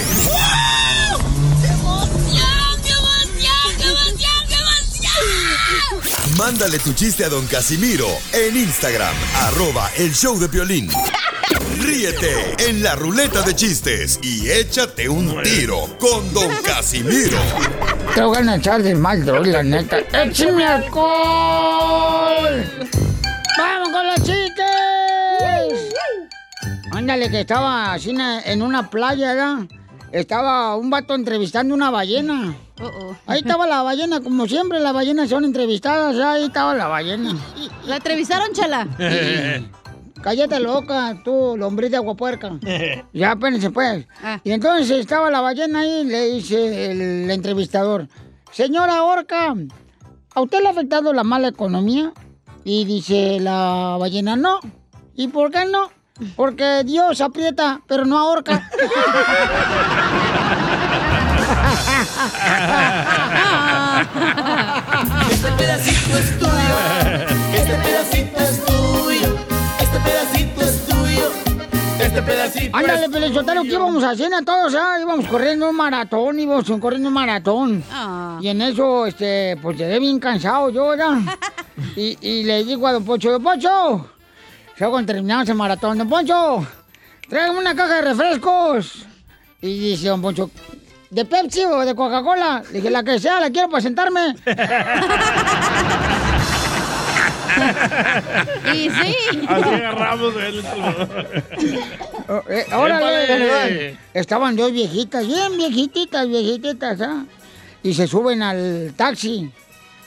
Mándale tu chiste a don Casimiro en Instagram, arroba el show de violín. Ríete en la ruleta de chistes y échate un tiro con don Casimiro. Te voy a echar de mal, droga, la neta. ¡Échame alcohol! ¡Vamos con los chistes! Ándale, que estaba así en- en una playa, ¿verdad? Estaba un vato entrevistando una ballena. Ahí estaba la ballena, como siempre las ballenas son entrevistadas, ahí estaba la ballena. ¿La entrevistaron, Chela? Cállate loca, tú, lombriz de agua puerca. Ya, espérense, pues. Y entonces estaba la ballena ahí y le dice el entrevistador, señora Orca, ¿a usted le ha afectado la mala economía? Y dice la ballena, no. ¿Y por qué no? Porque Dios aprieta, pero no ahorca. Este pedacito es tuyo. Este pedacito es tuyo. Este pedacito es tuyo. Este pedacito Ándale, Pelizotero, que íbamos haciendo todos, ¿ah? Íbamos corriendo un maratón, íbamos corriendo un maratón. Y en eso, este, pues llegué bien cansado yo, ¿ya? [laughs] Y, y le digo a Don Poncho, Don Poncho, ya cuando terminamos el maratón, Don Poncho, tráigame una caja de refrescos. Y dice Don Poncho, ¿de Pepsi o de Coca-Cola? Le dije, la que sea, la quiero para sentarme. [laughs] Y sí. Así agarramos el Eh, órale. Estaban dos viejitas, bien viejititas, viejititas, ¿ah? Y se suben al taxi.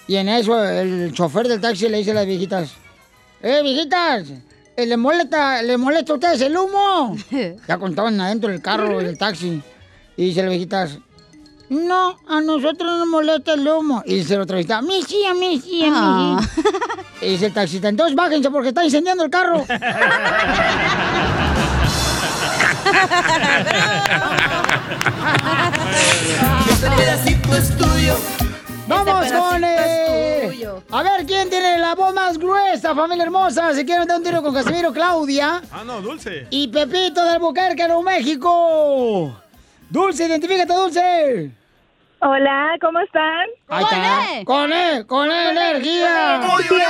Y en eso el chofer del taxi le dice a las viejitas, ¡Eh, viejitas! Eh, ¿Le molesta, ¿Le molesta a ustedes el humo? [laughs] ya contaban adentro del carro del taxi. Y dice las viejitas, no, a nosotros no nos molesta el humo. Y dice la otra viejita, a mí sí, a mí sí, a mí sí. Y dice el taxista, entonces bájense porque está incendiando el carro. Este pedacito es tuyo. Vamos con pedacito A ver, ¿quién tiene la voz más gruesa, familia hermosa? Si quieren dar un tiro con Casimiro, Claudia. Ah, no, dulce. Y Pepito del Albuquerque, Nuevo México. Dulce, identifícate, Dulce. Hola, ¿cómo están? Ahí está. Con él, con él, energía. Uy, uy,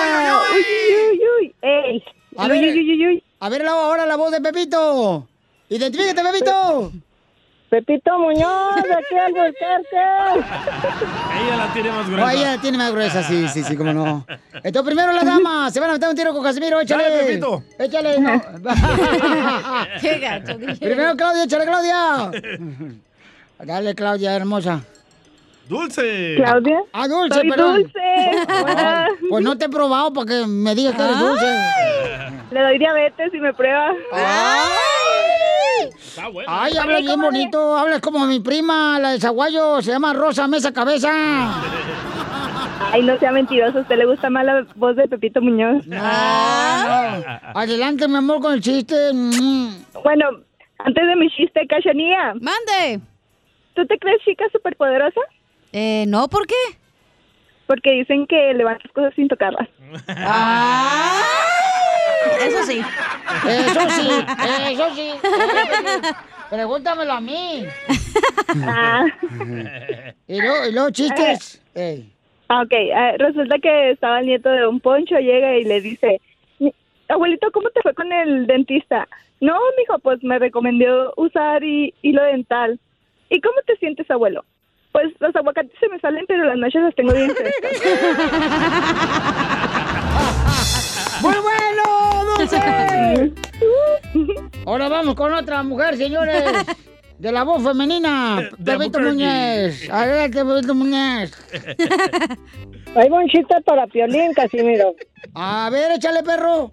uy, uy, uy. Ey. A Uy, ver, uy, uy, uy, uy. a ver la- ahora la voz de Pepito. Identifícate, Pepito. Pepito Muñoz, de aquí al. Ella la tiene más Oh, gruesa. ella tiene más gruesa, sí, sí, sí, cómo no. Entonces, primero la dama. Se van a meter un tiro con Casimiro, échale. Dale, Pepito. Échale, no. [laughs] Qué gacho, dije. Primero Claudia, échale, Claudia. Dale, Claudia, hermosa. Dulce. ¿Claudia? Ah, dulce, Soy perdón. dulce. Ay, Pues no te he probado para que me digas que eres dulce. Le doy diabetes y me prueba. Está bueno. Ay, hablas bien bonito, hablas como mi prima, la de Zaguayo, se llama Rosa Mesa Cabeza. [laughs] Ay, no sea mentiroso. ¿A usted le gusta más la voz de Pepito Muñoz? Adelante, mi amor, con el chiste. Mm. Bueno, antes de mi chiste, Cachanía. Mande. ¿Tú te crees chica superpoderosa? Eh, no, ¿por qué? Porque dicen que levantas cosas sin tocarlas. Eso sí. Eso sí, eso sí. Pregúntamelo a mí. Ah. Y luego, y luego chistes. Ey. Ah, Ok, eh, resulta que estaba el nieto de un poncho, llega y le dice, abuelito, ¿cómo te fue con el dentista? No, mijo, pues me recomendó usar hi- hilo dental. ¿Y cómo te sientes, abuelo? Pues los aguacates se me salen, pero las noches las tengo bien frescas. [laughs] ¡Muy bueno, dulce! Ahora vamos con otra mujer, señores. [laughs] De la voz femenina, Pepito. Muñez. Adelante, Pepito Muñez. [laughs] Hay un chiste para Piolín, Casimiro. A ver, échale, perro.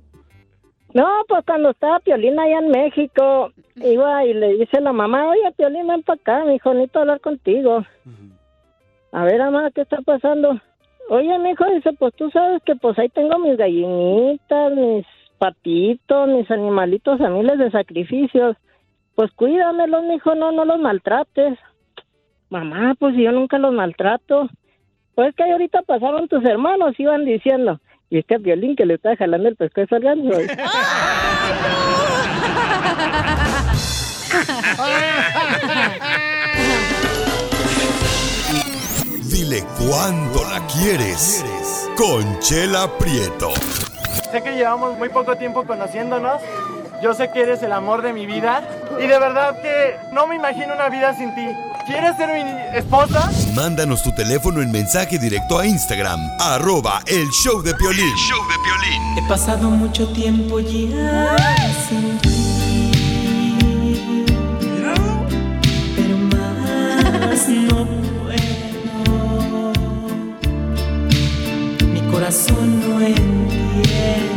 No, pues cuando estaba Piolín allá en México, iba y le dice la mamá, oye, Piolín, ven para acá, mijo, necesito hablar contigo. A ver, mamá, ¿qué está pasando? Oye, mijo, dice, pues tú sabes que pues ahí tengo mis gallinitas, mis patitos, mis animalitos a miles de sacrificios. Pues cuídamelos, mijo, no, no los maltrates. Mamá, pues yo nunca los maltrato. Pues que ahorita pasaron tus hermanos, iban diciendo, y este violín que le está jalando el pescuezo al ganso. [laughs] [laughs] Dile cuándo la quieres. Conchela Prieto. Sé que llevamos muy poco tiempo conociéndonos. Yo sé que eres el amor de mi vida. Y de verdad que no me imagino una vida sin ti. ¿Quieres ser mi esposa? Mándanos tu teléfono en mensaje directo a Instagram, arroba el show de Piolín. show de He pasado mucho tiempo ya sin ti. Pero más no puedo. Mi corazón no entiende.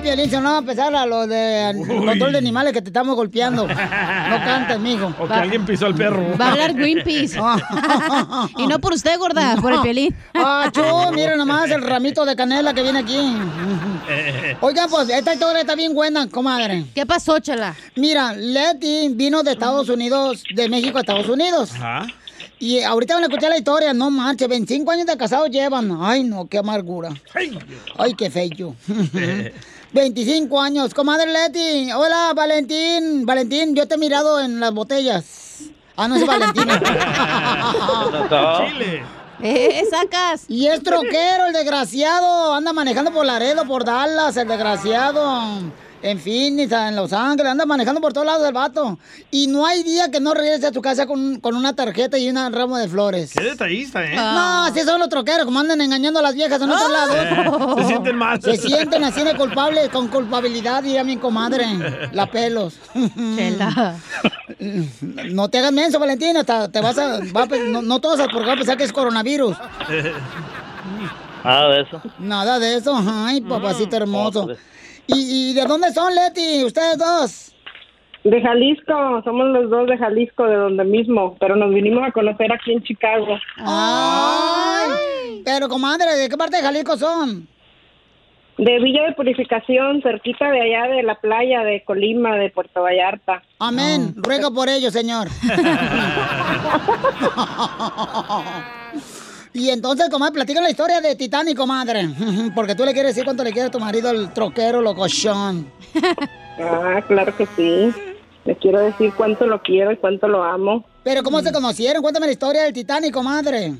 Piolín, se no va a empezar a lo de Uy. control de animales que te estamos golpeando. No cantes, mijo. O que alguien pisó al perro. Va a hablar Greenpeace. [laughs] y no por usted, gorda, por el pelín. Ah, chu, miren nomás el ramito de canela que viene aquí. [laughs] Oigan, pues esta historia está bien buena, comadre. ¿Qué pasó, chala? Mira, Leti vino de Estados Unidos, de México a Estados Unidos. Ajá. Y ahorita van a escuchar la historia, no manches, 25 años de casados llevan. Ay, no, qué amargura. Ay, qué feo. [laughs] 25 años. Comadre Leti. Hola, Valentín. Valentín, yo te he mirado en las botellas. Ah, no es Valentín. [laughs] Chile. Eh, sacas. Y es troquero, el desgraciado. Anda manejando por Laredo, por Dallas, el desgraciado. En Phoenix, en Los Ángeles, anda manejando por todos lados el vato. Y no hay día que no regrese a tu casa con, con una tarjeta y un ramo de flores. Qué detallista, ¿eh? No, así son los troqueros, como andan engañando a las viejas en otros lados. [laughs] Eh, se sienten mal. Se sienten así de culpables, con culpabilidad, diría mi comadre. La pelos. Chela. [laughs] No te hagas menso, Valentín, hasta te vas a... va a no, no todos porque va a pensar que es coronavirus. [laughs] Nada de eso. Nada de eso. Ay, papacito hermoso. Hombre. ¿Y, ¿Y de dónde son, Leti? ¿Ustedes dos? De Jalisco, somos los dos de Jalisco, de donde mismo, pero nos vinimos a conocer aquí en Chicago. Ay. Pero, comadre, ¿de qué parte de Jalisco son? De Villa de Purificación, cerquita de allá de la playa de Colima, de Puerto Vallarta. Amén. Ruego por ello, señor. [laughs] [laughs] Y entonces, comadre, platica la historia de Titanic, comadre. [laughs] Porque tú le quieres decir cuánto le quiere a tu marido, el troquero locochón. [laughs] Ah, claro que sí. Le quiero decir cuánto lo quiero y cuánto lo amo. Pero, ¿cómo se conocieron? Cuéntame la historia del Titanic, comadre.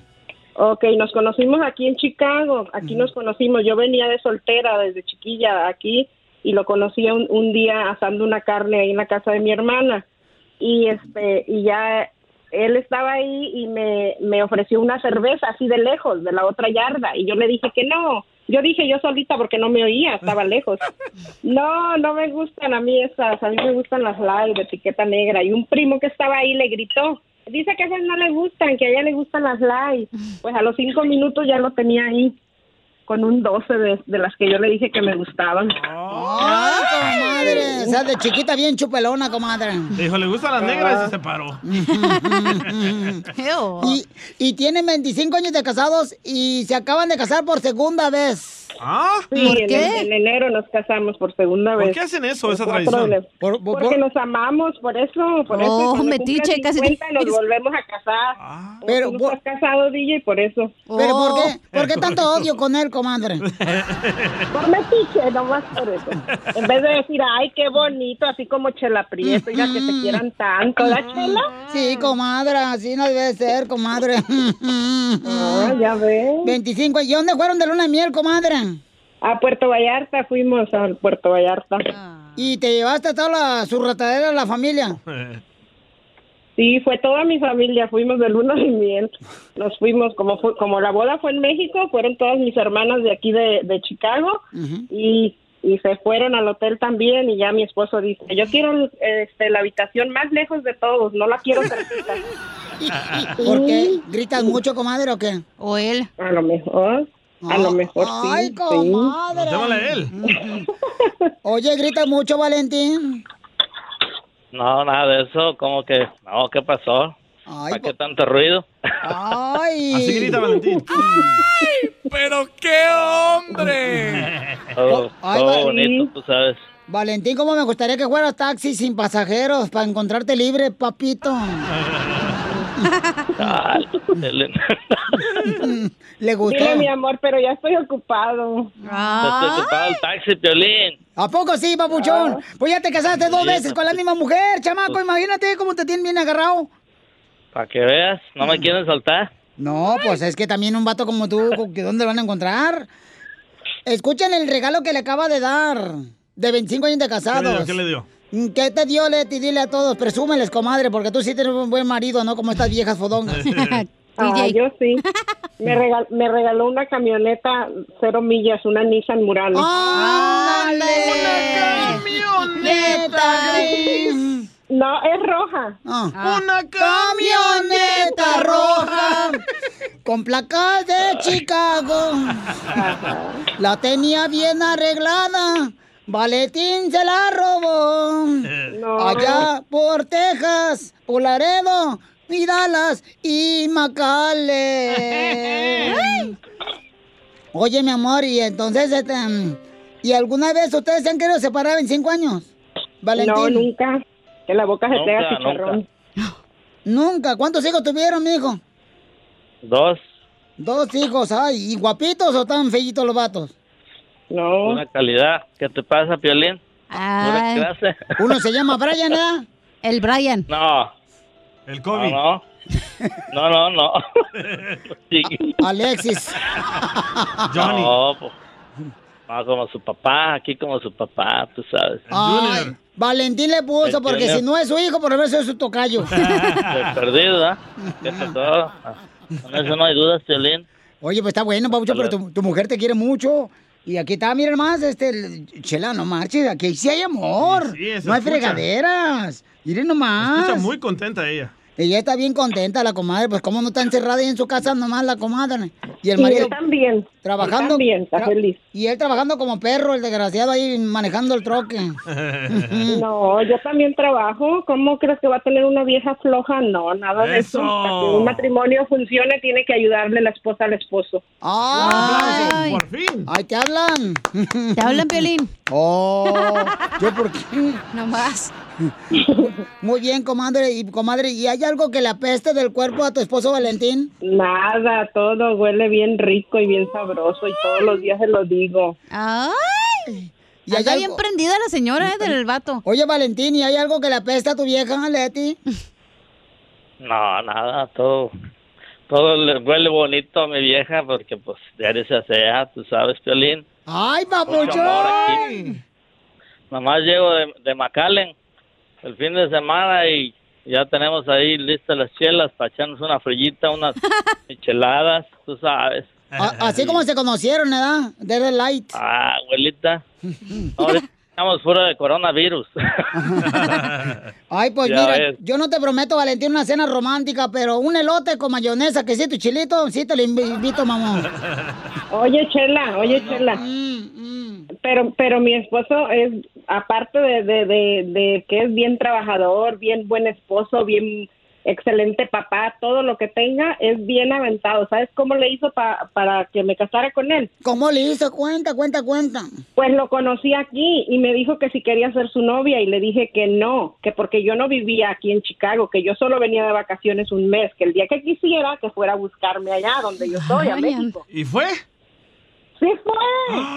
Ok, nos conocimos aquí en Chicago. Aquí nos conocimos. Yo venía de soltera desde chiquilla aquí y lo conocí un, un día asando una carne ahí en la casa de mi hermana. Y este y ya él estaba ahí y me, me ofreció una cerveza así de lejos, de la otra yarda. Y yo le dije que no. Yo dije yo solita porque no me oía, estaba lejos. [laughs] No, no me gustan a mí esas. A mí me gustan las light de etiqueta negra. Y un primo que estaba ahí le gritó. Dice que esas no le gustan, que a ella le gustan las light. Pues a los cinco minutos ya lo tenía ahí con un 12 de, de las que yo le dije que me gustaban. ¡Ay, comadre! O sea, de chiquita bien chupelona, comadre. Dijo, le gustan las negras y se separó. [laughs] y, y tienen 25 años de casados y se acaban de casar por segunda vez. ¿Ah? Sí, ¿Por en, qué? en enero nos casamos por segunda ¿Por vez. qué hacen eso, Por esa tradición? Por- por- Porque nos amamos, por eso. Por eso Oh, cuando metiche, casi 50 te- nos volvemos a casar. Ah. Pero no estás casado, DJ, por eso. ¿Pero por Oh. qué? ¿Por qué tanto odio con él, comadre? [laughs] Por metiche, nomás por eso. En vez de decir, ay, qué bonito, así como Chela Prieto, ya que te quieran tanto, ¿la Chela? Sí, comadre, así no debe ser, comadre. Ah, ya ves. 25. ¿Y dónde fueron de luna de miel, comadre? A Puerto Vallarta, fuimos a Puerto Vallarta. ¿Y te llevaste a toda la surratadera de la familia? [laughs] Sí, fue toda mi familia, fuimos de luna de miel. Nos fuimos, como fue- como la boda fue en México, fueron todas mis hermanas de aquí de, de Chicago y, y se fueron al hotel también y ya mi esposo dice, yo quiero este, la habitación más lejos de todos, no la quiero cerquita. [laughs] ¿Por qué? ¿Gritas mucho, comadre, o qué? ¿O él? A lo mejor, a lo mejor sí. Ay, sí. comadre. Llámale a él. Oye, gritas mucho, Valentín. No, nada de eso, como que, no, ¿qué pasó? Ay, ¿Para qué tanto ruido? Ay. [laughs] Así grita Valentín. [laughs] ¡Pero qué hombre! [laughs] Todo, Ay, todo va- bonito, tú sabes. Valentín, ¿cómo me gustaría que fueras taxi sin pasajeros para encontrarte libre, papito? Ay, [laughs] ¿Le gustó? Dile, mi amor, pero ya estoy ocupado. Estoy ocupado el taxi, Piolín. ¿A poco sí, papuchón? Pues ya te casaste dos Sí, veces con la misma mujer, chamaco. Pues- Imagínate cómo te tienen bien agarrado. Para que veas, no me quieren soltar. No, pues es que también un vato como tú, ¿que ¿dónde lo van a encontrar? Escuchen el regalo que le acaba de dar. De 25 años de ¿Qué le dio? casados. ¿Qué le dio? ¿Qué te dio, Leti? Dile a todos, presúmeles, comadre, porque tú sí tienes un buen marido, ¿no? Como estas viejas fodongas. [laughs] Ah, [laughs] yo sí. Me, regal- me regaló una camioneta cero millas, una Nissan Murano. ¡Ándale! camioneta! No, es roja. Una camioneta roja con placas de Chicago. La tenía bien arreglada. Valentín se la robó. [laughs] Allá por Texas, por Laredo, y Dallas y McAllen. Oye, mi amor, y entonces, este, ¿y alguna vez ustedes se han querido separar en cinco años? Valentín. No, nunca. Que la boca se te haga Nunca, chicharrón. [gasps] Nunca. ¿Cuántos hijos tuvieron, mijo? Dos, Dos hijos, ay, ¿y guapitos o tan feitos los vatos? No. una calidad. ¿Qué te pasa, Piolín? Pura clase. [laughs] Uno se llama Brian, ¿eh? El Brian. No. El COVID. No, no, no. no, no. [laughs] Sí. Alexis. [laughs] No, pues. No, como su papá, aquí como su papá, tú sabes. Ay, Valentín le puso, El porque Junior. si no es su hijo, por lo menos es su tocayo. Perdido, ¿ah? ¿Qué pasó? Con eso no hay dudas, Piolín. Oye, pues está bueno, Pabucho, pero tu, tu mujer te quiere mucho. Y aquí está, miren más, este, el- Chela, no marches, aquí sí hay amor. Sí, sí, no hay escucha. fregaderas. Miren nomás. Escucha muy contenta ella. Ella está bien contenta, la comadre. Pues, ¿cómo no está encerrada ahí en su casa nomás la comadre? Y el Y marido él también. trabajando. Él también, está tra- feliz. Y él trabajando como perro, el desgraciado ahí manejando el troque. [laughs] No, yo también trabajo. ¿Cómo crees que va a tener una vieja floja? No, nada de eso. Para que un matrimonio funcione, tiene que ayudarle la esposa al esposo. ¡Ay! Por fin. ¡Ay, te hablan! ¿Te hablan, [laughs] Piolín? ¡Oh! ¿Yo por qué? [laughs] No más. [laughs] Muy bien, comadre. Y, comadre, ¿y hay algo que le apeste del cuerpo a tu esposo Valentín? Nada, todo huele bien rico y bien sabroso y todos los días se lo digo. ¡Ay! ¿Y Anda bien prendida la señora eh, del vato. Oye, Valentín, ¿y hay algo que le apeste a tu vieja, Leti? [laughs] No, nada, todo, todo le huele bonito a mi vieja porque pues diario se asea, tú sabes, Piolín. ¡Ay, papuchón! aquí. Nomás llego de, de McAllen el fin de semana y ya tenemos ahí listas las chelas para echarnos una frillita, unas [laughs] micheladas, tú sabes. A- así como se conocieron, ¿verdad? Desde Light. Ah, abuelita. Ahorita [laughs] estamos fuera de coronavirus. [laughs] Ay, pues Ya mira, ves. yo no te prometo, Valentín, una cena romántica, pero un elote con mayonesa, que sí, tu chilito, sí te lo invi- invito, mamón. Oye, Chela, oye, Chela. Pero, pero mi esposo es, aparte de, de, de, de que es bien trabajador, bien buen esposo, bien excelente papá, todo lo que tenga, es bien aventado. ¿Sabes cómo le hizo pa- para que me casara con él? ¿Cómo le hizo? Cuenta, cuenta, cuenta. Pues lo conocí aquí y me dijo que si quería ser su novia y le dije que no, que porque yo no vivía aquí en Chicago, que yo solo venía de vacaciones un mes, que el día que quisiera que fuera a buscarme allá donde yo soy, a México. ¿Y fue? Sí fue.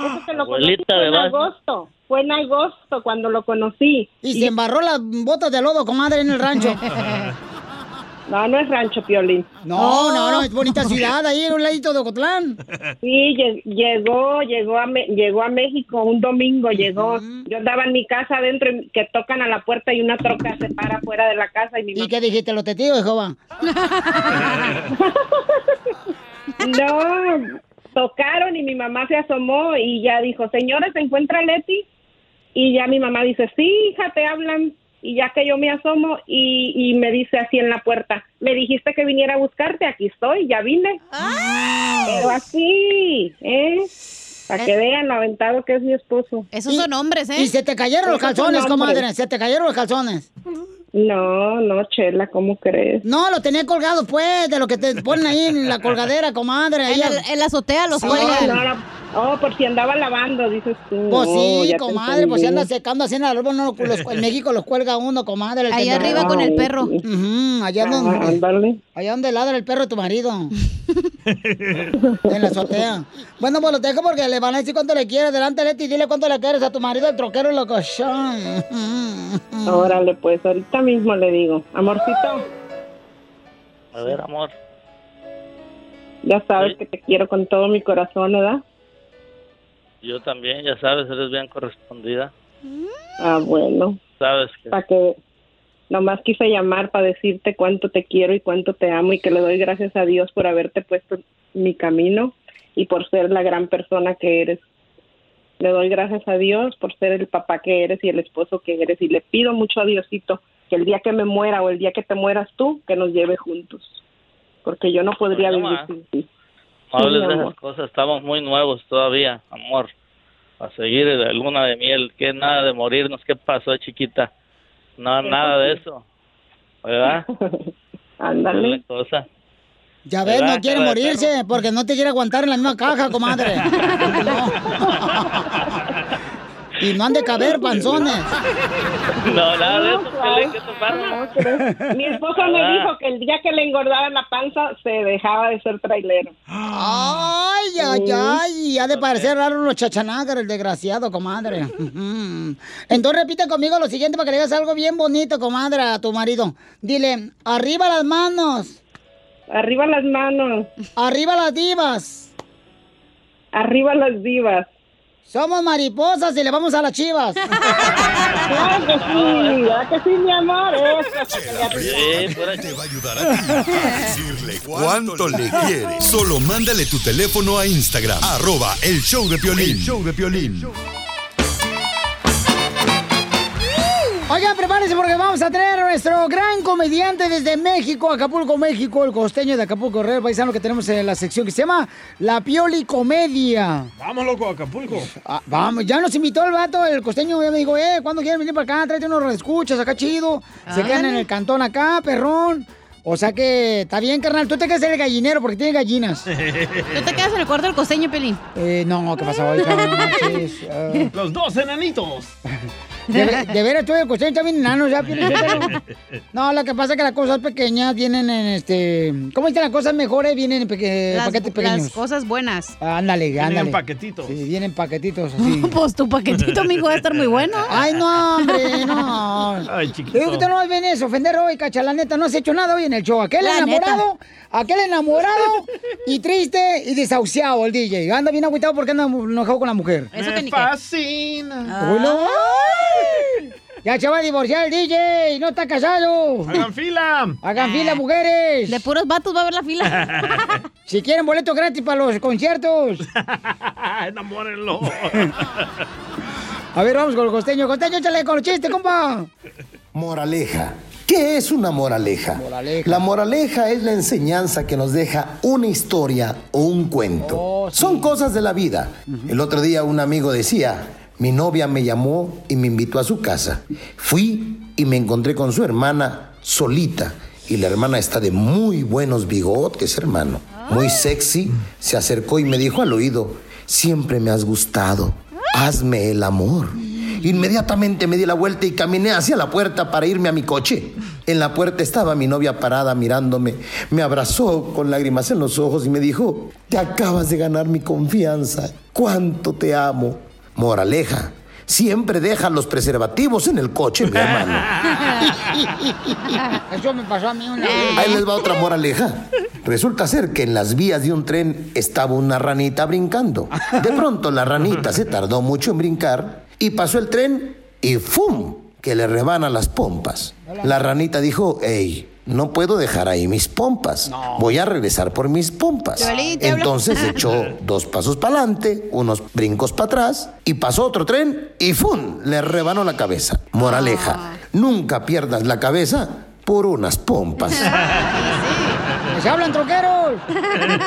Eso que lo conocí Abuelita fue de en agosto. Fue en agosto cuando lo conocí. Y se embarró las botas de lodo, comadre, en el rancho. [laughs] No, no es rancho, Piolín. No, no, no, es bonita [laughs] ciudad, ahí en un ladito de Ocotlán. Sí, lle- llegó, llegó a, Me- llegó a México un domingo, llegó. Yo andaba en mi casa adentro y que tocan a la puerta y una troca se para fuera de la casa y mi ¿Y qué dijiste, los testigos Jehová? [laughs] No, tocaron y mi mamá se asomó y ya dijo, señora, ¿se encuentra Leti? Y ya mi mamá dice, sí, hija, te hablan. Y ya que yo me asomo y, y me dice así en la puerta, me dijiste que viniera a buscarte, aquí estoy, ya vine. Pero así, ¿eh? Para que vean lo aventado que es mi esposo. Esos son hombres, ¿eh? Y se te cayeron los calzones, comadre, se te cayeron los calzones. No, no, Chela, ¿cómo crees? No, lo tenía colgado, pues, de lo que te ponen ahí en la colgadera, comadre. ahí En, el- en la azotea los Sí. cuelgan. No, no, Oh, por si andaba lavando, dices tú. Pues Oh, sí, te comadre, pues si anda secando así en el árbol, no, los- en México los cuelga uno, comadre. el Allá arriba con el perro. Ujú, allá Ah, donde, allá donde ladra el perro de tu marido. [laughs] en la azotea. Bueno, pues lo dejo porque le van a decir cuánto le quieres. Delante, Leti, dile cuánto le quieres a tu marido, el troquero locochón. Órale, pues ahorita mismo le digo. Amorcito, A ver, amor. ya sabes que te quiero con todo mi corazón, ¿verdad? Yo también, ya sabes, eres bien correspondida. Ah, bueno. Sabes que Para que nomás quise llamar para decirte cuánto te quiero y cuánto te amo y que le doy gracias a Dios por haberte puesto mi camino y por ser la gran persona que eres. Le doy gracias a Dios por ser el papá que eres y el esposo que eres y le pido mucho a Diosito que el día que me muera o el día que te mueras tú, que nos lleve juntos. Porque yo no podría Oye, vivir sin ti. no hables de amor. esas cosas, estamos muy nuevos todavía, amor. A seguir de luna de miel, que nada de morirnos, ¿qué pasó, chiquita? No, Eso nada de eso. ¿Verdad? [laughs] Ándale. La cosa. Ya ves, ¿Verdad, no quiere morirse porque no te quiere aguantar en la misma caja, comadre. [laughs] No. Y no han de caber panzones. No, nada de eso. Piolín, ¿qué te pasa? Mi esposo me Ah. dijo que el día que le engordara la panza se dejaba de ser trailero. Ay, ay, ay, y ha de parecer raro los chachanagas, el desgraciado, comadre. [laughs] Entonces repite conmigo lo siguiente para que le digas algo bien bonito, comadre, a tu marido. Dile, arriba las manos. Arriba las manos. Arriba las divas. Arriba las divas. Somos mariposas y le vamos a las chivas. [laughs] Claro que sí, ¿verdad que sí, mi amor? Te va a ayudar a ti a [laughs] decirle cuánto le quiere. Solo mándale tu teléfono a Instagram, arroba el show de Piolín. show de Piolín. Prepárense porque vamos a tener a nuestro gran comediante desde México, Acapulco, México, el costeño de Acapulco, Real Paisano, que tenemos en la sección que se llama La Pioli Comedia. Vamos, loco, Acapulco. Ah, vamos, ya nos invitó el vato, el costeño, ya me dijo, eh, ¿cuándo quieren venir para acá? Tráete unos escuchas acá chido. Se quedan en el cantón acá, perrón. O sea que está bien, carnal. Tú te quedas en el gallinero porque tiene gallinas. ¿Tú te quedas en el cuarto del costeño, Pelín? Eh, no, ¿qué [laughs] no manches, ah. Los dos enanitos. [laughs] De, de veras, tú el costeño está bien enano ya. No, lo que pasa es que las cosas pequeñas vienen en este... ¿Cómo dicen las cosas mejores? Vienen en peque- Las, paquetes pequeños. las cosas buenas. Ándale, Vienen ándale. en paquetitos. Sí, vienen paquetitos así. Pues tu paquetito, amigo, va a estar muy bueno. Ay, no, hombre, no. Ay, chiquito. Digo que tú no vienes a ofender hoy, cacha, la neta, no has hecho nada hoy en el show. Aquel La enamorado, aquel enamorado y triste y desahuciado el DJ. Anda bien agüitado porque anda enojado con la mujer. Eso que Me ni qué. fascina. No. Ya se va a divorciar el DJ, no está casado. Hagan fila. Hagan fila, mujeres. De puros vatos va a haber la fila. [laughs] Si quieren boletos gratis para los conciertos. [laughs] Enamórenlo. A ver, vamos con el costeño. Costeño, échale con el chiste, compa. Moraleja. ¿Qué es una moraleja? Moraleja. La moraleja es la enseñanza que nos deja una historia o un cuento. Oh, sí. Son cosas de la vida. El otro día un amigo decía, mi novia me llamó y me invitó a su casa. Fui y me encontré con su hermana solita. Y la hermana está de muy buenos bigotes, hermano. Muy sexy. Se acercó y me dijo al oído, siempre me has gustado. Hazme el amor. Inmediatamente me di la vuelta y caminé hacia la puerta para irme a mi coche. En la puerta estaba mi novia parada mirándome. Me abrazó con lágrimas en los ojos y me dijo, te acabas de ganar mi confianza. ¿Cuánto te amo? Moraleja, siempre deja los preservativos en el coche, mi hermano. [laughs] Eso me pasó a mí una vez. Ahí les va otra moraleja. Resulta ser que en las vías de un tren estaba una ranita brincando. De pronto la ranita se tardó mucho en brincar y pasó el tren y ¡fum! que le rebana las pompas. La ranita dijo, hey, no puedo dejar ahí mis pompas. Voy a regresar por mis pompas. Entonces [laughs] echó dos pasos para adelante, unos brincos para atrás y pasó otro tren y ¡fum! le rebanó la cabeza. Moraleja, nunca pierdas la cabeza por unas pompas. [laughs] ¡Se hablan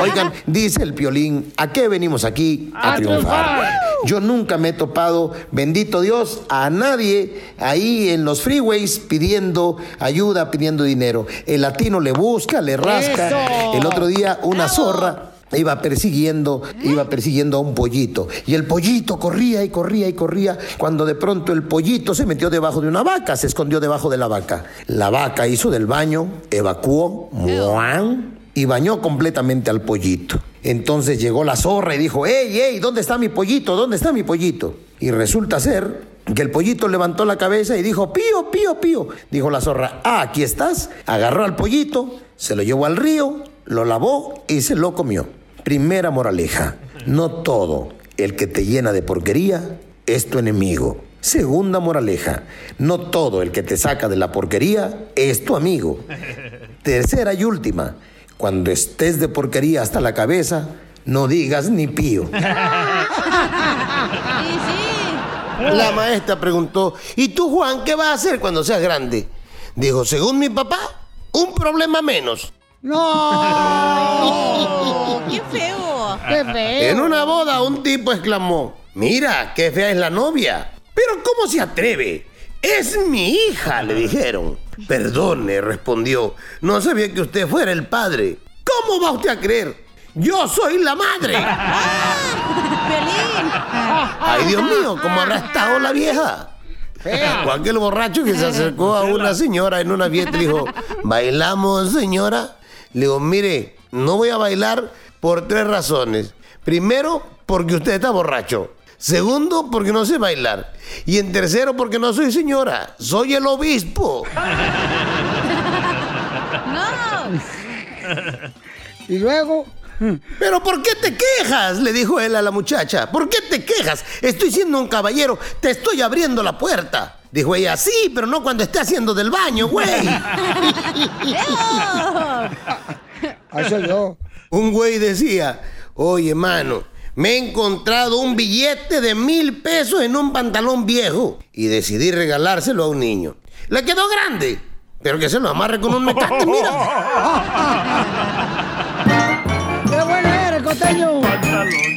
Oigan, dice el piolín, ¿a qué venimos aquí? A, A triunfar. triunfar. Yo nunca me he topado, bendito Dios, a nadie ahí en los freeways pidiendo ayuda, pidiendo dinero. El latino le busca, le rasca. ¡Eso! El otro día una zorra iba persiguiendo, iba persiguiendo a un pollito. Y el pollito corría y corría y corría, cuando de pronto el pollito se metió debajo de una vaca, se escondió debajo de la vaca. La vaca hizo del baño, evacuó, ¡muán! Y bañó completamente al pollito. Entonces llegó la zorra y dijo, ¡Ey, ey! ¿Dónde está mi pollito? ¿Dónde está mi pollito? Y resulta ser que el pollito levantó la cabeza y dijo, pío, pío, pío. Dijo la zorra, ah, aquí estás. Agarró al pollito, se lo llevó al río, lo lavó y se lo comió. Primera moraleja, no todo el que te llena de porquería es tu enemigo. Segunda moraleja, no todo el que te saca de la porquería es tu amigo. [laughs] Tercera y última, cuando estés de porquería hasta la cabeza, no digas ni pío. [laughs] La maestra preguntó, ¿y tú, Juan, qué vas a hacer cuando seas grande? Dijo, según mi papá, un problema menos. ¡No! [laughs] ¡Qué feo! ¡Qué feo! En una boda un tipo exclamó, mira, qué fea es la novia. Pero ¿cómo se atreve? Es mi hija, le dijeron. Perdone, respondió, no sabía que usted fuera el padre. ¿Cómo va usted a creer? Yo soy la madre. ¡Pelín! [laughs] Ay, Dios mío, ¿cómo habrá estado la vieja? O aquel borracho que se acercó a una señora en una fiesta y le dijo, ¿bailamos, señora? Le digo, mire, no voy a bailar por tres razones. Primero, porque usted está borracho. Segundo, porque no sé bailar. Y en tercero, porque no soy señora, soy el obispo. [laughs] Y luego... ¿Pero por qué te quejas? Le dijo él a la muchacha. ¿Por qué te quejas? Estoy siendo un caballero, te estoy abriendo la puerta. Dijo ella, sí, pero no cuando esté haciendo del baño, güey. [laughs] Ahí soy yo. Un güey decía, oye, mano, me he encontrado un billete de mil pesos en un pantalón viejo y decidí regalárselo a un niño. Le quedó grande, pero que se lo amarre con un mecate, mira. [laughs] ¡Qué bueno eres, costeño! ¡Hay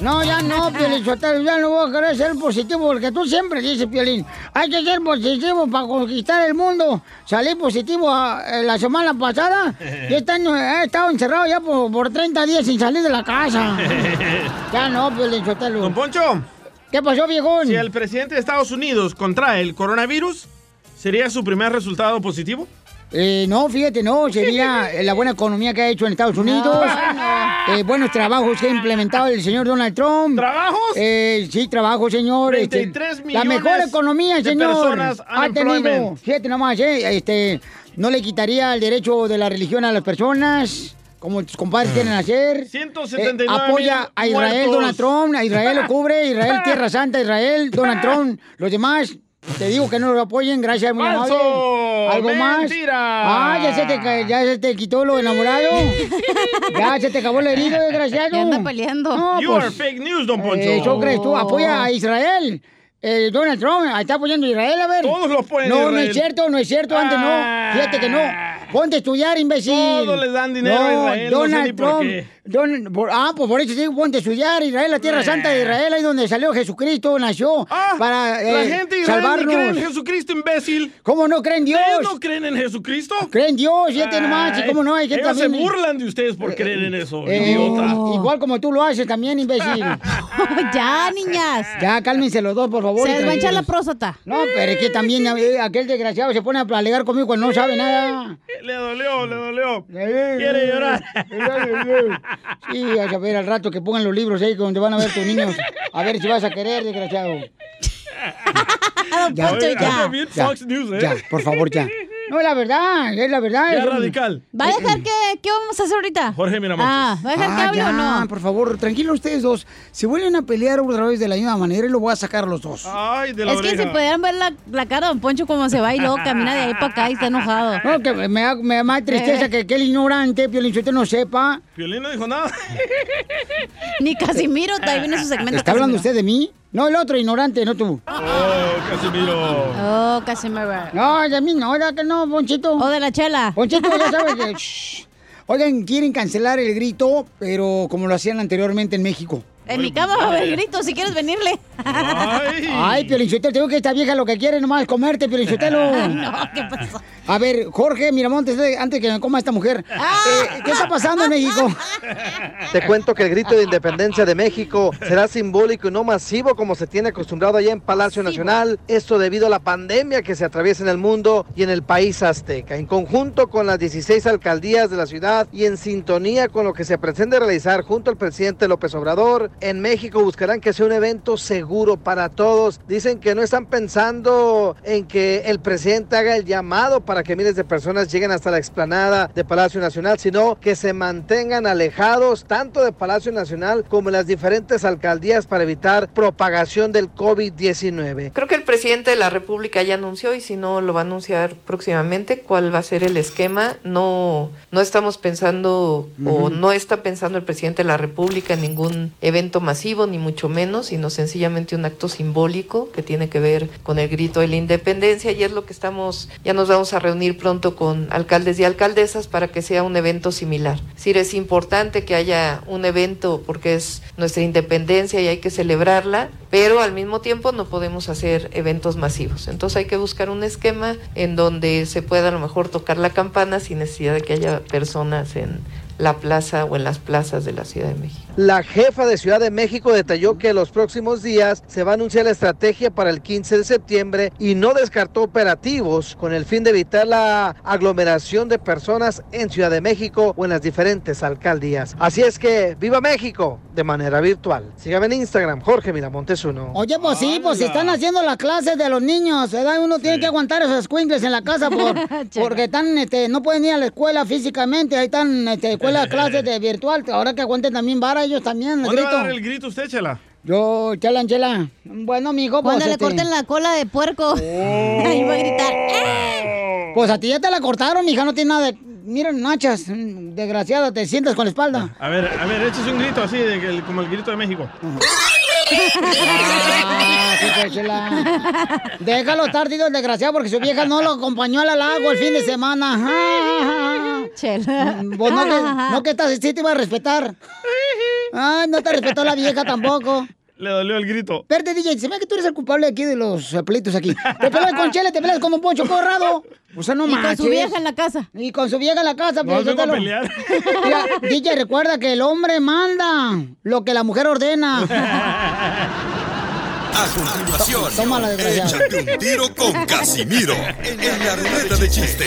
No, ya no, [laughs] Piolín Sotelo, ya no voy a querer ser positivo porque tú siempre dices, Piolín, hay que ser positivo para conquistar el mundo. Salí positivo ah, eh, la semana pasada [laughs] y este año he estado encerrado ya por, por 30 días sin salir de la casa. [laughs] Ya no, Piolín Sotelo. Don Poncho. ¿Qué pasó, viejón? Si el presidente de Estados Unidos contrae el coronavirus, ¿sería su primer resultado positivo? Eh, no, fíjate, no, sería eh, la buena economía que ha hecho en Estados Unidos, eh, [laughs] buenos trabajos que ha implementado el señor Donald Trump. ¿Trabajos? Eh, sí, trabajos, señor. este, 33 la mejor economía, de señor. ha tenido, fíjate nomás, eh, este, no le quitaría el derecho de la religión a las personas. Como tus compadres quieren hacer. 179 Eh, apoya a Israel, muertos. Donald Trump. A Israel lo cubre. Israel, [laughs] Tierra Santa, Israel, Donald [laughs] Trump. Los demás, te digo que no lo apoyen. Gracias, muy amable. ¿Algo más? ¡Mentira! Ah, ya se, te, ya se te quitó lo enamorado. ya se te acabó la herida, desgraciado. Ya anda peleando. No, You pues, are fake news, don Poncho. Eso crees tú. Apoya a Israel. Eh, Donald Trump está apoyando a Israel, a ver. Todos lo apoyan a No, no es cierto, no es cierto. Antes Ah. no. Fíjate que no. Ponte a estudiar, imbécil. Todos le dan dinero a Israel, no sé Donald por Trump. qué. Por- ah, pues por eso sí, ponte a estudiar. Israel, la tierra santa de Israel, ahí donde salió Jesucristo, nació. para Ah, La eh, gente de Israel ni salvarnos. cree en Jesucristo, imbécil. ¿Cómo no creen Dios? ¿Ustedes no creen en Jesucristo? Creen Dios, fíjate nomás. ¿Y cómo no? Hay gente Ellos se también. burlan de ustedes por creer en eso, Eh, idiota. Igual como tú lo haces también, imbécil. [laughs] ya, niñas. Ya, cálmense los dos, por favor. Se les va a echar la próstata. No, pero es que también eh, aquel desgraciado se pone a alegar conmigo cuando no sabe nada. Le dolió, le dolió. Quiere llorar. Sí, a ver al rato que pongan los libros ahí donde van a ver tus niños. A ver si vas a querer, desgraciado. [laughs] Ya. Bien Fox News, ¿eh? ya, por favor, ya. No, es la verdad, es la verdad. Ya es radical. ¿Va a dejar que, qué vamos a hacer ahorita? Jorge Miramontes. Ah, ¿va a dejar que Ah, hable ya, o no? por favor, tranquilos ustedes dos. Si vuelven a pelear otra vez de la misma manera, lo voy a sacar a los dos. Ay, de la Es que si pudieran ver la, la cara de Don Poncho como se va y luego camina de ahí para acá y está enojado. No, que me da, me da más tristeza [laughs] que, que el ignorante, Piolín, usted no sepa. Piolín no dijo nada. Ni Casimiro, ahí viene su segmento. ¿Está hablando usted de mí? No, el otro ignorante, no tú. Oh, Casimiro. Oh, Casimiro. No, de mí no, ¿verdad que no, Ponchito? O de la chela. Ponchito, ya [laughs] sabes que... Shh. Oigan, quieren cancelar el grito, pero como lo hacían anteriormente en México. En mi cama va a haber gritos si quieres venirle. Ay, Piolinsotelo, te digo que esta vieja lo que quiere nomás es comerte, Piolinsotelo. Ay, [laughs] no, ¿qué pasó? A ver, Jorge Miramontes, antes que me coma esta mujer, eh, ¿qué está pasando en México? [laughs] Te cuento que el grito de independencia de México será simbólico y no masivo como se tiene acostumbrado allá en Palacio Nacional. Esto debido a la pandemia que se atraviesa en el mundo y en el país azteca. En conjunto con las 16 alcaldías de la ciudad y en sintonía con lo que se pretende realizar junto al presidente López Obrador, en México buscarán que sea un evento seguro para todos. Dicen que no están pensando en que el presidente haga el llamado para que miles de personas lleguen hasta la explanada de Palacio Nacional, sino que se mantengan alejados tanto de Palacio Nacional como en las diferentes alcaldías para evitar propagación del COVID-19. Creo que el presidente de la República ya anunció y si no lo va a anunciar próximamente cuál va a ser el esquema. No, no estamos pensando o Ujú. no está pensando el presidente de la República en ningún evento masivo ni mucho menos, sino sencillamente un acto simbólico que tiene que ver con el grito de la independencia y es lo que estamos, ya nos vamos a reunir pronto con alcaldes y alcaldesas para que sea un evento similar. Es decir, es importante que haya un evento porque es nuestra independencia y hay que celebrarla, pero al mismo tiempo no podemos hacer eventos masivos. Entonces hay que buscar un esquema en donde se pueda a lo mejor tocar la campana sin necesidad de que haya personas en la plaza o en las plazas de la Ciudad de México. La jefa de Ciudad de México detalló que los próximos días se va a anunciar la estrategia para el 15 de septiembre y no descartó operativos con el fin de evitar la aglomeración de personas en Ciudad de México o en las diferentes alcaldías. Así es que viva México de manera virtual. Sígame en Instagram, Jorge Miramontes uno. Oye, pues sí, pues están haciendo las clases de los niños, ¿verdad? Uno tiene que aguantar esos squinkles en la casa por, [laughs] porque están, este, no pueden ir a la escuela físicamente, ahí están, este, escuela, clases de virtual, ahora que aguanten también vara ellos también, el ¿Dónde va a grito. dar el grito usted, Chela? Yo, chela, chela. Bueno, mijo, pues Cuando le este- corten la cola de puerco. [laughs] Ahí va a gritar. Pues a ti ya te la cortaron, mija, no tiene nada de... Miren, nachas, desgraciada, te sientas con la espalda. A ver, a ver, échese un grito así, de que- como el grito de México. Ah, sí, pues. Déjalo estar, tío, el desgraciado, porque su vieja no lo acompañó al lago el fin de semana. Chela. Vos no que, no que estás, sí te iba a respetar. Ay, no te respetó la vieja tampoco. Le dolió el grito. Espérate, DJ, se ve que tú eres el culpable aquí de los eh, pleitos aquí. Te peleas con Chela, te peleas con Don Poncho Corrado. O sea, no Y con manches. su vieja en la casa. Y con su vieja en la casa. No, pues, vengo a pelear. [laughs] Mira, DJ, recuerda que el hombre manda lo que la mujer ordena. [laughs] A continuación, Tómala, desgraciado. échate un tiro con Casimiro en la ruleta de chiste.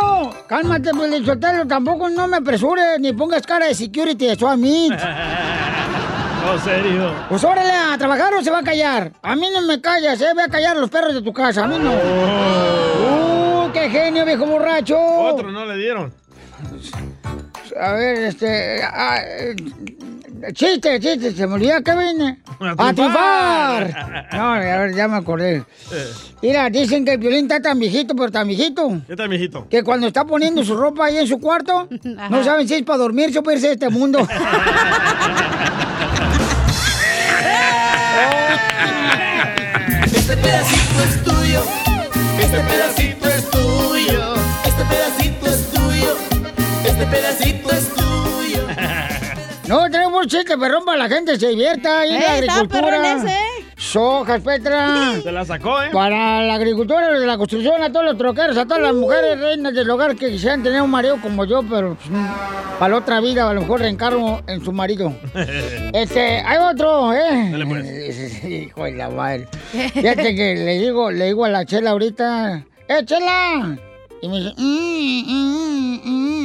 ¡Órale, Casimiro! Cálmate, Sotelo, tampoco no me apresures ni pongas cara de security de Swat Meet. No, serio. Pues órale, a trabajar o se va a callar. A mí no me callas, eh, voy a callar a los perros de tu casa, a mí no. ¡Uh, qué genio, viejo borracho! Otro no le dieron. A ver, este... ah, eh, chiste, chiste, se me olvidó que vine. A ¡A triunfar! No, a ver, ya me acordé. [laughs] Mira, dicen que el violín está tan viejito, pero tan viejito. ¿Qué tal, mijito? Que cuando está poniendo su ropa ahí en su cuarto, [laughs] no saben si es para dormirse o para irse de este mundo. [laughs] Este pedacito es tuyo. Este pedacito es tuyo. Este pedacito es tuyo. Este pedacito es tuyo. No, tenemos un chiste, perrón, para la gente se divierta ahí en Eh, la agricultura. ese. Sojas, Petra. Se la sacó, ¿eh? Para la agricultura, de la construcción, a todos los troqueros, a todas las mujeres reinas del hogar que quisieran tener un marido como yo, pero pues, mm, para la otra vida a lo mejor reencarno en su marido. [laughs] Este, hay otro, ¿eh? Dale, pues. [laughs] Hijo de la madre. Fíjate que le digo, le digo a la chela ahorita, ¡eh, chela! Y me dice, "Mm, mm, mm".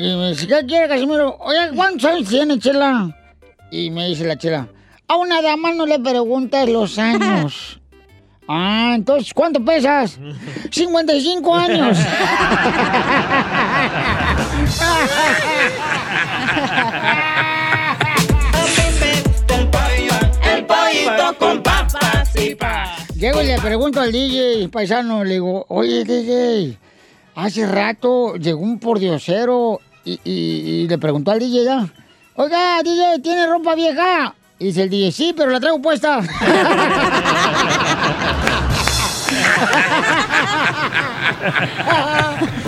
Y me dice, ¿qué quiere, Casimiro? Oye, ¿cuántos años tiene, chela? Y me dice la chela, a una dama no le preguntas los años. [laughs] Ah, entonces, ¿cuánto pesas? [laughs] 55 años. [laughs] Con papas y. Llego y le pregunto al DJ paisano, le digo, oye DJ, hace rato llegó un pordiosero y, y- y le preguntó al DJ ya, oiga DJ, ¿tiene ropa vieja? Y dice el DJ, sí, pero la traigo puesta. [laughs] [laughs]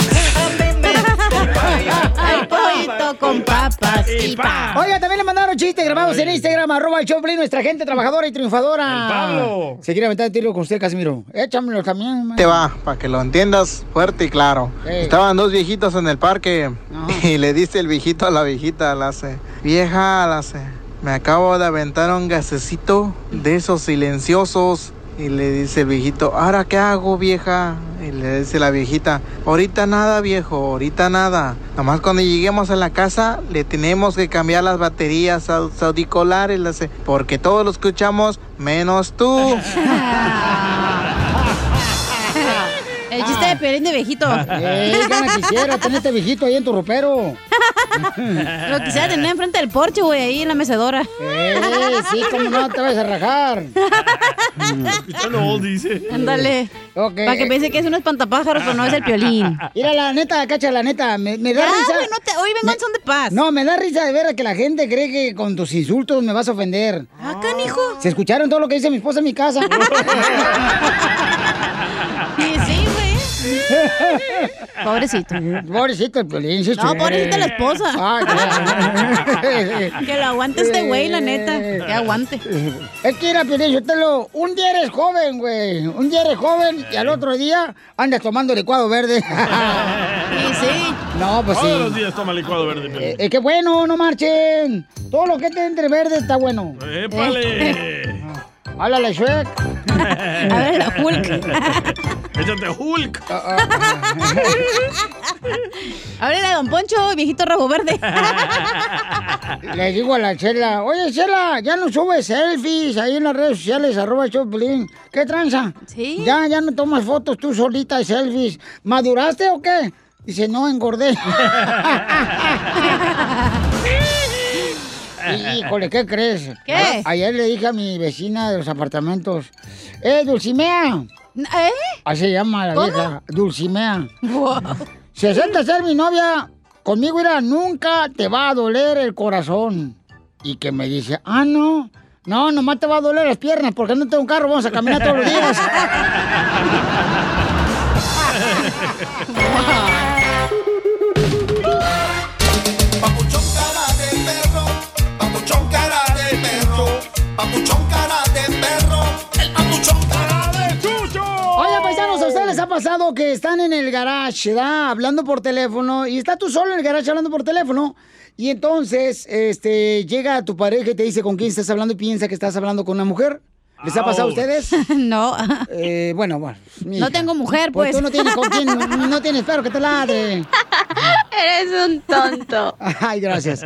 con papas y pa. Oiga, también le mandaron chistes grabados en Instagram, arroba el Choplin, nuestra gente trabajadora y triunfadora. El Pablo. Se quiere aventar el tiro con usted, Casimiro. Échamelo también. man. Te va, para que lo entiendas fuerte y claro. Estaban dos viejitos en el parque [laughs] y le dice el viejito a la viejita, la hace, vieja, la hace, me acabo de aventar un gasecito de esos silenciosos. Y le dice el viejito, ¿ahora qué hago, vieja? Y le dice la viejita, ahorita nada, viejo, ahorita nada. Nomás cuando lleguemos a la casa, le tenemos que cambiar las baterías a los auriculares, porque todos lo escuchamos, menos tú. [laughs] El chiste de Piolín de viejito. Eh, gana quisiera tener este viejito ahí en tu ropero. [laughs] Lo quisiera tener enfrente del porche, güey, ahí en la mecedora. Eh, sí, cómo no, te vas a rajar. [laughs] Escuchando old, dice. Ándale. Ok. Para que piense que es un espantapájaros, pero no es el Piolín. Mira, la neta, cacha, la neta, me, me da Ya, risa. güey, no te- hoy vengan son de paz. No, me da risa de ver a que la gente cree que con tus insultos me vas a ofender. Ah, canijo. ¿Se escucharon todo lo que dice mi esposa en mi casa? [laughs] [laughs] Pobrecito. Pobrecito el Piolín, sí, No, sí. pobrecita la esposa. Ay, ya. [laughs] Que lo aguante este güey, la neta. Que aguante. Es que era Piolín, yo te lo... Un día eres joven, güey. Un día eres joven y al otro día andas tomando licuado verde. [laughs] Sí, sí. No, pues sí. Todos los días toma licuado verde. Piolín. Eh, Es que bueno, no marchen. Todo lo que esté entre verde está bueno. ¡Épale! Háblale, Shrek. [laughs] A ver, la Hulk. [laughs] Échate Hulk. [laughs] Háblale a Don Poncho, viejito rabo verde. Le digo a la Chela, oye Chela, ya no subes selfies ahí en las redes sociales, arroba Choplin. ¿Qué tranza? Sí. Ya, ya no tomas fotos tú solita de selfies. ¿Maduraste o qué? Dice, no, engordé. Híjole, ¿qué crees? ¿Qué? Ayer le dije a mi vecina de los apartamentos, ¡eh, Dulcimea! ¿Eh? Así se llama la ¿Cómo? vieja, Dulcimea. Se acepta ser mi novia, conmigo irá, nunca te va a doler el corazón. Y que me dice, ah, no, no, nomás te va a doler las piernas porque no tengo un carro, vamos a caminar todos los días. [laughs] [laughs] pasado que están en el garage, ¿verdad? Hablando por teléfono y está tú solo en el garage hablando por teléfono y entonces este, llega tu pareja y te dice con quién estás hablando y piensa que estás hablando con una mujer? ¿Les ha pasado a ustedes? [laughs] no. Eh, bueno, bueno. No tengo mujer, pues. tú no tienes con quién, no, no tienes perro que te ladre. [laughs] Eres un tonto. [laughs] Ay, gracias.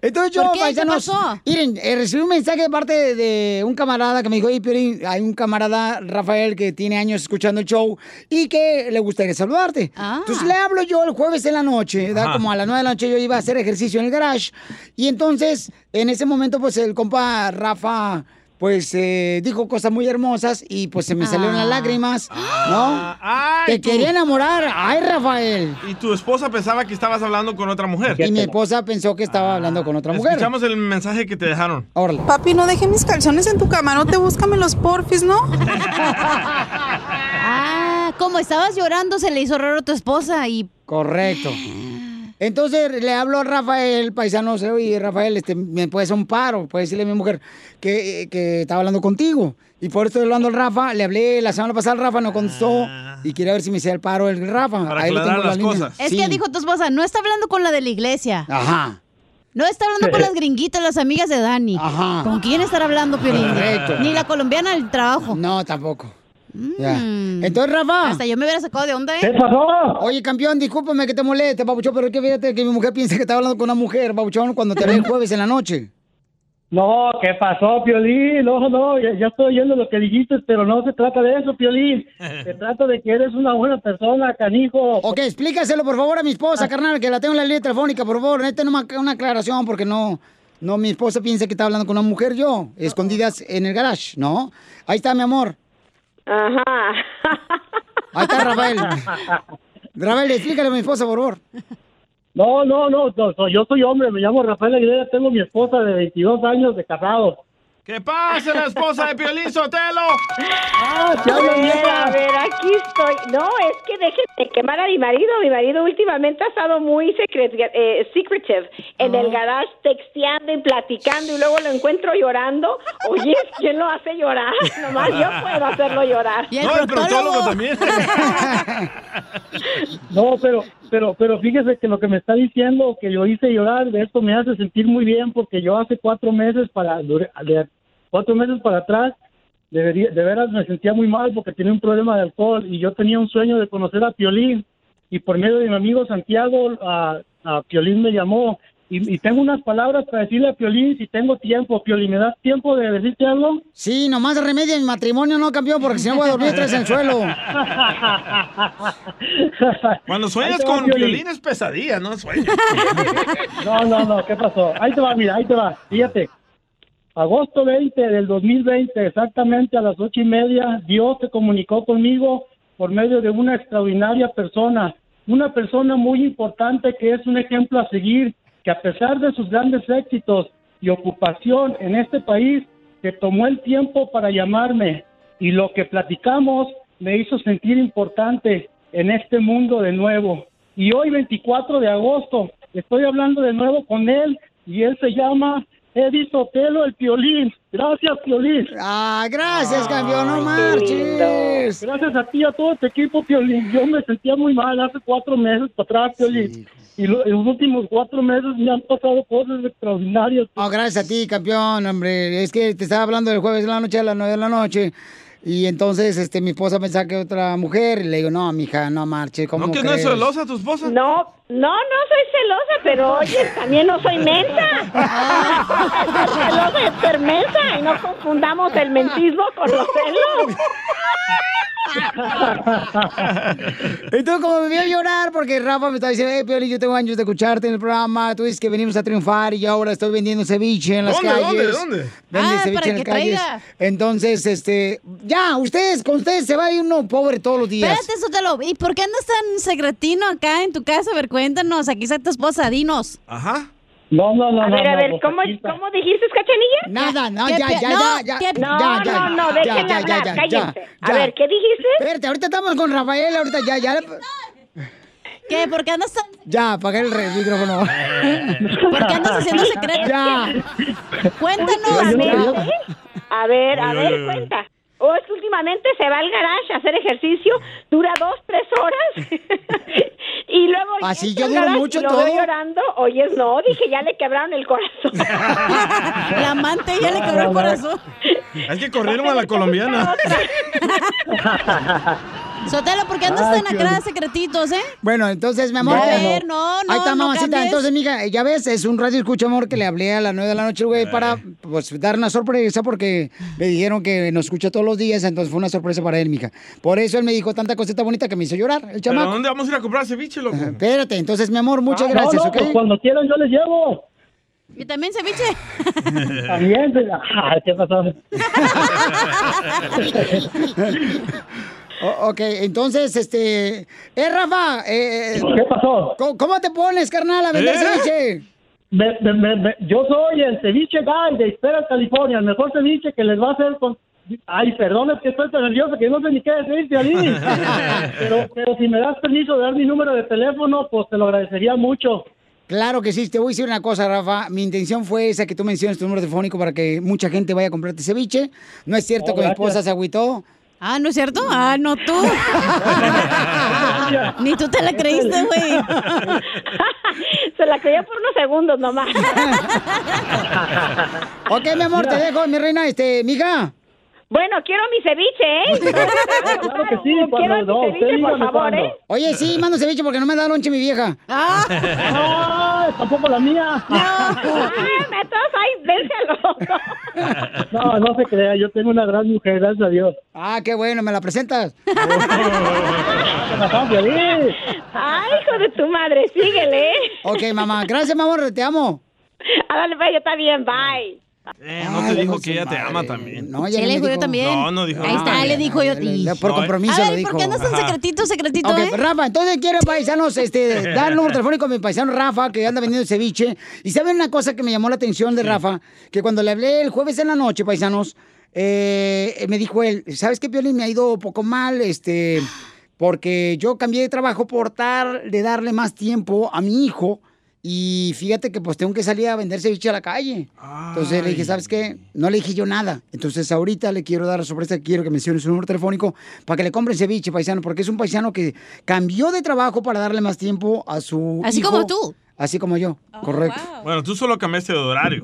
Entonces yo, ¿Por qué? ¿Qué paisanos, pasó? miren, eh, recibí un mensaje de parte de, de un camarada que me dijo, "Oye, Piolín, hay un camarada, Rafael, que tiene años escuchando el show y que le gustaría saludarte. Entonces le hablo yo el jueves en la noche, ¿verdad? Ajá. como a las 9 de la noche yo iba a hacer ejercicio en el garage. Y entonces, en ese momento, pues el compa Rafa... Pues eh, dijo cosas muy hermosas y pues se me salieron las lágrimas, ¿no? Ay, Te tú. quería enamorar. Ay, Rafael. Y tu esposa pensaba que estabas hablando con otra mujer. Y mi esposa pensó que estaba hablando con otra mujer. Escuchamos el mensaje que te dejaron. Papi, no deje mis calzones en tu cama, no te búscame los porfis, ¿no? [laughs] Ah, como estabas llorando, se le hizo raro a tu esposa y. Correcto. Entonces le hablo a Rafael, paisano, y Rafael, este, me puede hacer un paro, puede decirle a mi mujer que, que estaba hablando contigo. Y por eso estoy hablando al Rafa, le hablé la semana pasada al Rafa, no contestó, y quería ver si me hacía el paro el Rafa. Para Ahí lo tengo en la las cosas. Es Sí. que dijo tu esposa, no está hablando con la de la iglesia. Ajá. No está hablando con las gringuitas, las amigas de Dani. Ajá. ¿Con quién estar hablando, Piolín? Correcto. Ni la colombiana del trabajo. No, tampoco. Ya. Entonces, Rafa. Hasta yo me hubiera sacado de onda, ¿eh? ¿Qué pasó? Oye, campeón, discúlpame que te moleste, papuchón, pero es que fíjate que mi mujer piensa que estaba hablando con una mujer, papuchón, cuando te ve el jueves en la noche. No, ¿qué pasó, Piolín? No, no, ya, ya estoy oyendo lo que dijiste, pero no se trata de eso, Piolín. [laughs] Se trata de que eres una buena persona, canijo. Ok, explícaselo, por favor, a mi esposa, carnal, que la tengo en la línea telefónica, por favor. Neta, una, una aclaración, porque no, no, mi esposa piensa que está hablando con una mujer yo, escondidas en el garage, ¿no? Ahí está, mi amor. Ajá. Ahí está, Rafael. [laughs] Rafael, explícale a mi esposa, por favor. No, no, no, no, yo soy hombre, me llamo Rafael Aguilera, tengo mi esposa de 22 años de casado. ¿Qué pasa, la esposa de Piolín Sotelo? ¡Ah, A ver, a ver, aquí estoy. No, es que déjenme quemar a mi marido. Mi marido últimamente ha estado muy secret, eh, secretive en el garage, texteando y platicando, y luego lo encuentro llorando. Oye, ¿quién lo hace llorar? [laughs] Nomás yo puedo hacerlo llorar. Y el No, el proctólogo también. [laughs] No, pero, pero, pero fíjese que lo que me está diciendo que yo hice llorar, de esto me hace sentir muy bien porque yo hace cuatro meses para, de cuatro meses para atrás, debería, de veras me sentía muy mal porque tenía un problema de alcohol y yo tenía un sueño de conocer a Piolín. Y por medio de mi amigo Santiago, a, a Piolín me llamó y, y tengo unas palabras para decirle a Piolín si tengo tiempo. Piolín, ¿me das tiempo de decirte algo? Sí, nomás remedia mi matrimonio, no, campeón, porque si no voy a dormir tres en el suelo. [laughs] Cuando sueñas va, con Piolín. Piolín es pesadilla, no sueños. [laughs] No, no, no, ¿qué pasó? Ahí te va, mira, ahí te va. Fíjate. Agosto 20 del 2020, exactamente a las ocho y media, Dios se comunicó conmigo por medio de una extraordinaria persona, una persona muy importante que es un ejemplo a seguir, que a pesar de sus grandes éxitos y ocupación en este país, se tomó el tiempo para llamarme y lo que platicamos me hizo sentir importante en este mundo de nuevo. Y hoy, 24 de agosto, estoy hablando de nuevo con él y él se llama he visto pelo el Piolín. Gracias, Piolín. Ah, gracias, campeón, no marches. Gracias a ti y a todo tu equipo, Piolín. Yo me sentía muy mal hace cuatro meses para atrás, Piolín. Y lo- en los últimos cuatro meses me han pasado cosas extraordinarias. Oh, gracias a ti, campeón, hombre. Es que te estaba hablando el jueves de la noche a las nueve de la noche. Y entonces, este, mi esposa pensaba que otra mujer. Y le digo, no, mija, no marche. ¿cómo ¿No que no es crees?" celosa tu esposa? No, no, no soy celosa, pero oye, también no soy mensa. [laughs] Ser celosa es ser mensa y no confundamos el mentismo con los celos. [laughs] Entonces, como me vio llorar, porque Rafa me está diciendo, hey, Pioli, yo tengo años de escucharte en el programa, tú dices que venimos a triunfar y yo ahora estoy vendiendo ceviche en las ¿Dónde, calles. dónde, dónde? Vende Ah, ceviche para en las calles. traiga. Entonces, este, ya, ustedes, con ustedes se va a ir uno pobre todos los días. Espérate, Sotelo. ¿Y por qué andas tan secretino acá en tu casa? A ver, cuéntanos. Aquí está tu esposa, dinos. Ajá. No, no, no, A no. ver, a no, ver, pues ¿cómo. ¿cómo dijiste, cachanilla? Nada, no, ¿Qué ya, ya, no, ya, ya, ¿qué- No, ya, ya, no, no, ya, déjenla ya, hablar, ya, ya, cállense. A ya. ver, ¿qué dijiste? Espérate, ahorita estamos con Rafael, ahorita ya, ya. ¿Qué? ¿Por qué andas tan... Ya, apagué el re- micrófono. ¿Por qué andas haciendo secreto? [laughs] Ya. Cuéntanos. A ver, a ver, oye, oye. cuenta. O es que últimamente se va al garage a hacer ejercicio, dura dos, tres horas. [laughs] y luego Así yo duro mucho y lo todo. llorando. Oyes, no, dije, ya le quebraron el corazón. [laughs] La amante ya le quebró el corazón. Es que corrieron a la colombiana. [laughs] Sotelo, ¿por qué andas Ay, tan acá secretitos, eh? Bueno, entonces, mi amor. A ver, no, no, Ahí está, no mamacita. cambies. Entonces, mija, ya ves, es un radio escucha, amor, que le hablé a las 9 de la noche, güey, para pues dar una sorpresa porque me dijeron que nos escucha todos los días, entonces fue una sorpresa para él, mija. Por eso él me dijo tanta cosita bonita que me hizo llorar, el ¿Pero chamaco. dónde vamos a ir a comprar ceviche, loco? Espérate, entonces, mi amor, muchas Ah, gracias, no, no, ¿ok? pues cuando quieran yo les llevo. ¿Y también ceviche? [laughs] También. Ah, ¿Qué pasó? [laughs] O- ok, entonces, este... Eh, Rafa, eh, ¿Qué pasó? ¿cómo, cómo te pones, carnal, a vender ¿Eh? ceviche? Me- me- me- me- yo soy el ceviche guy de Espera, California, el mejor ceviche que les va a hacer con... Ay, perdón, es que estoy tan nervioso que no sé ni qué decirte a mí. [laughs] pero, pero si me das permiso de dar mi número de teléfono, pues te lo agradecería mucho. Claro que sí, te voy a decir una cosa, Rafa. Mi intención fue esa que tú menciones tu número telefónico para que mucha gente vaya a comprarte ceviche. No es cierto Oh, que mi esposa se agüitó. Ah, ¿no es cierto? Ah, no tú. [laughs] Ni tú te la creíste, güey. [laughs] Se la creyó por unos segundos nomás. Ok, mi amor, te dejo, mi reina, este, mija. Bueno, quiero mi ceviche, ¿eh? [laughs] Claro que sí, cuando no, usted por favor. ¿eh? Oye, sí, mando ceviche porque no me da lonche mi vieja. Ah, ¡Ah! Tampoco la mía. Ah, entonces, ay, dénselo. [laughs] No, no se crea, yo tengo una gran mujer, gracias a Dios. Ah, qué bueno, ¿me la presentas? [laughs] Ay, hijo de tu madre, síguele. ¿eh? Ok, mamá, gracias, mi amor, te amo. Ah, dale, pues, yo está bien, bye. Eh, no te dijo que ella te ama también. No, sí, le dijo yo también. No, no dijo Ahí está, le dijo yo. y- Por compromiso A lo ver, dijo. ¿por qué andas Ajá. secretito, secretito, eh? Rafa, entonces quiero, paisanos, este, [laughs] dar el número telefónico a mi paisano Rafa, que anda vendiendo ceviche. Y saben una cosa que me llamó la atención de Rafa, que cuando le hablé el jueves en la noche, paisanos, eh, me dijo él, ¿sabes qué, Piolín? Me ha ido poco mal, este, porque yo cambié de trabajo por tal de darle más tiempo a mi hijo. Y fíjate que pues tengo que salir a vender ceviche a la calle. Entonces le dije, ¿sabes qué? No le dije yo nada. Entonces ahorita le quiero dar la sorpresa, quiero que mencione su número telefónico para que le compren ceviche, paisano, porque es un paisano que cambió de trabajo para darle más tiempo a su Así hijo. como tú. Así como yo, correcto. Bueno, tú solo cambiaste de horario.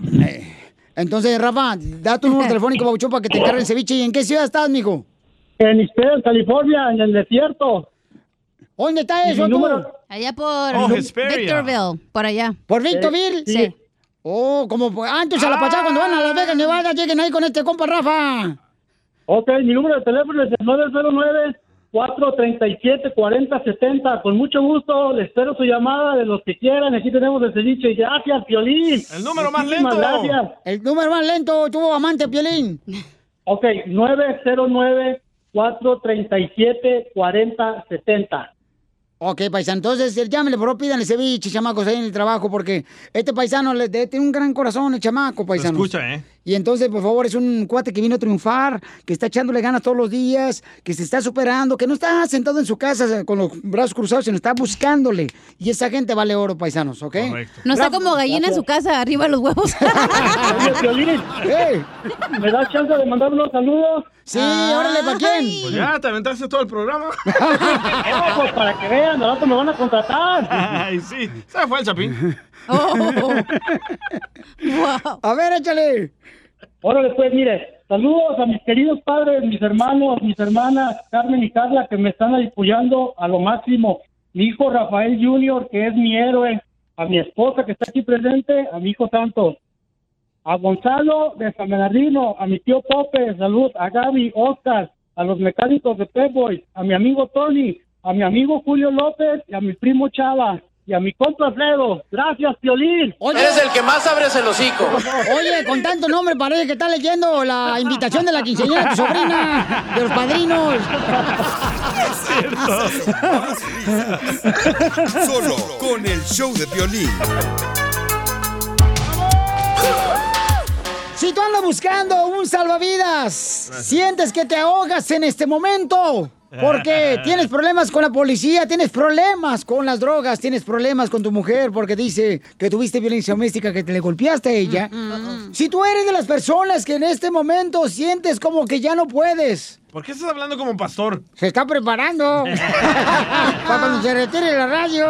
Entonces, Rafa, da tu número [laughs] telefónico, Babuchón, para que te encargue el ceviche. ¿Y en qué ciudad estás, mijo? En Ispera, California, en el desierto. ¿Dónde está eso tú? número- Allá por Oh. Victorville, por allá. ¿Por Victorville? Sí. Oh, como antes a la pachada cuando van a Las Vegas, Nevada, lleguen ahí con este compa Rafa. Ok, mi número de teléfono es el 909-437-4070. Con mucho gusto, le espero su llamada de los que quieran. Aquí tenemos el ceviche. Gracias, Piolín. El número más Muchísimas lento. Gracias. El número más lento, tuvo amante, Piolín. Ok, 909-437-4070. Ok, paisano, entonces llámele, por favor, pídanle ceviche, chamacos, ahí en el trabajo, porque este paisano le, tiene un gran corazón, el chamaco, paisano. escucha, ¿eh? Y entonces, por favor, es un cuate que vino a triunfar, que está echándole ganas todos los días, que se está superando, que no está sentado en su casa con los brazos cruzados, sino está buscándole. Y esa gente vale oro, paisanos, ¿ok? No está como gallina en su casa, arriba de los huevos. [laughs] ¿me das chance de mandar unos saludos? Sí, órale, ¿para quién? Pues ya, te aventaste todo el programa. No, [laughs] pues para que vean, al rato me van a contratar. Ay, sí. Se fue el chapín. [laughs] A ver, échale. Órale, pues, mire, saludos a mis queridos padres, mis hermanos, mis hermanas, Carmen y Carla, que me están apoyando a lo máximo. Mi hijo Rafael Junior, que es mi héroe. A mi esposa, que está aquí presente. A mi hijo Santos. A Gonzalo de San Bernardino. A mi tío Pope, salud. A Gaby, Oscar. A los mecánicos de Pep Boys. A mi amigo Tony. A mi amigo Julio López. Y a mi primo Chava. Y a mi compa Alfredo. Gracias, Piolín. Eres el que más abres el hocico. Oye, con tanto nombre parece que está leyendo la invitación de la quinceañera de tu sobrina, de los padrinos. Solo con el show de violín. Si tú andas buscando un salvavidas, sientes que te ahogas en este momento. Porque tienes problemas con la policía, tienes problemas con las drogas, tienes problemas con tu mujer porque dice que tuviste violencia doméstica, que te le golpeaste a ella. Si tú eres de las personas que en este momento sientes como que ya no puedes, ¿Por qué estás hablando como pastor? se está preparando [laughs] para cuando se retire la radio.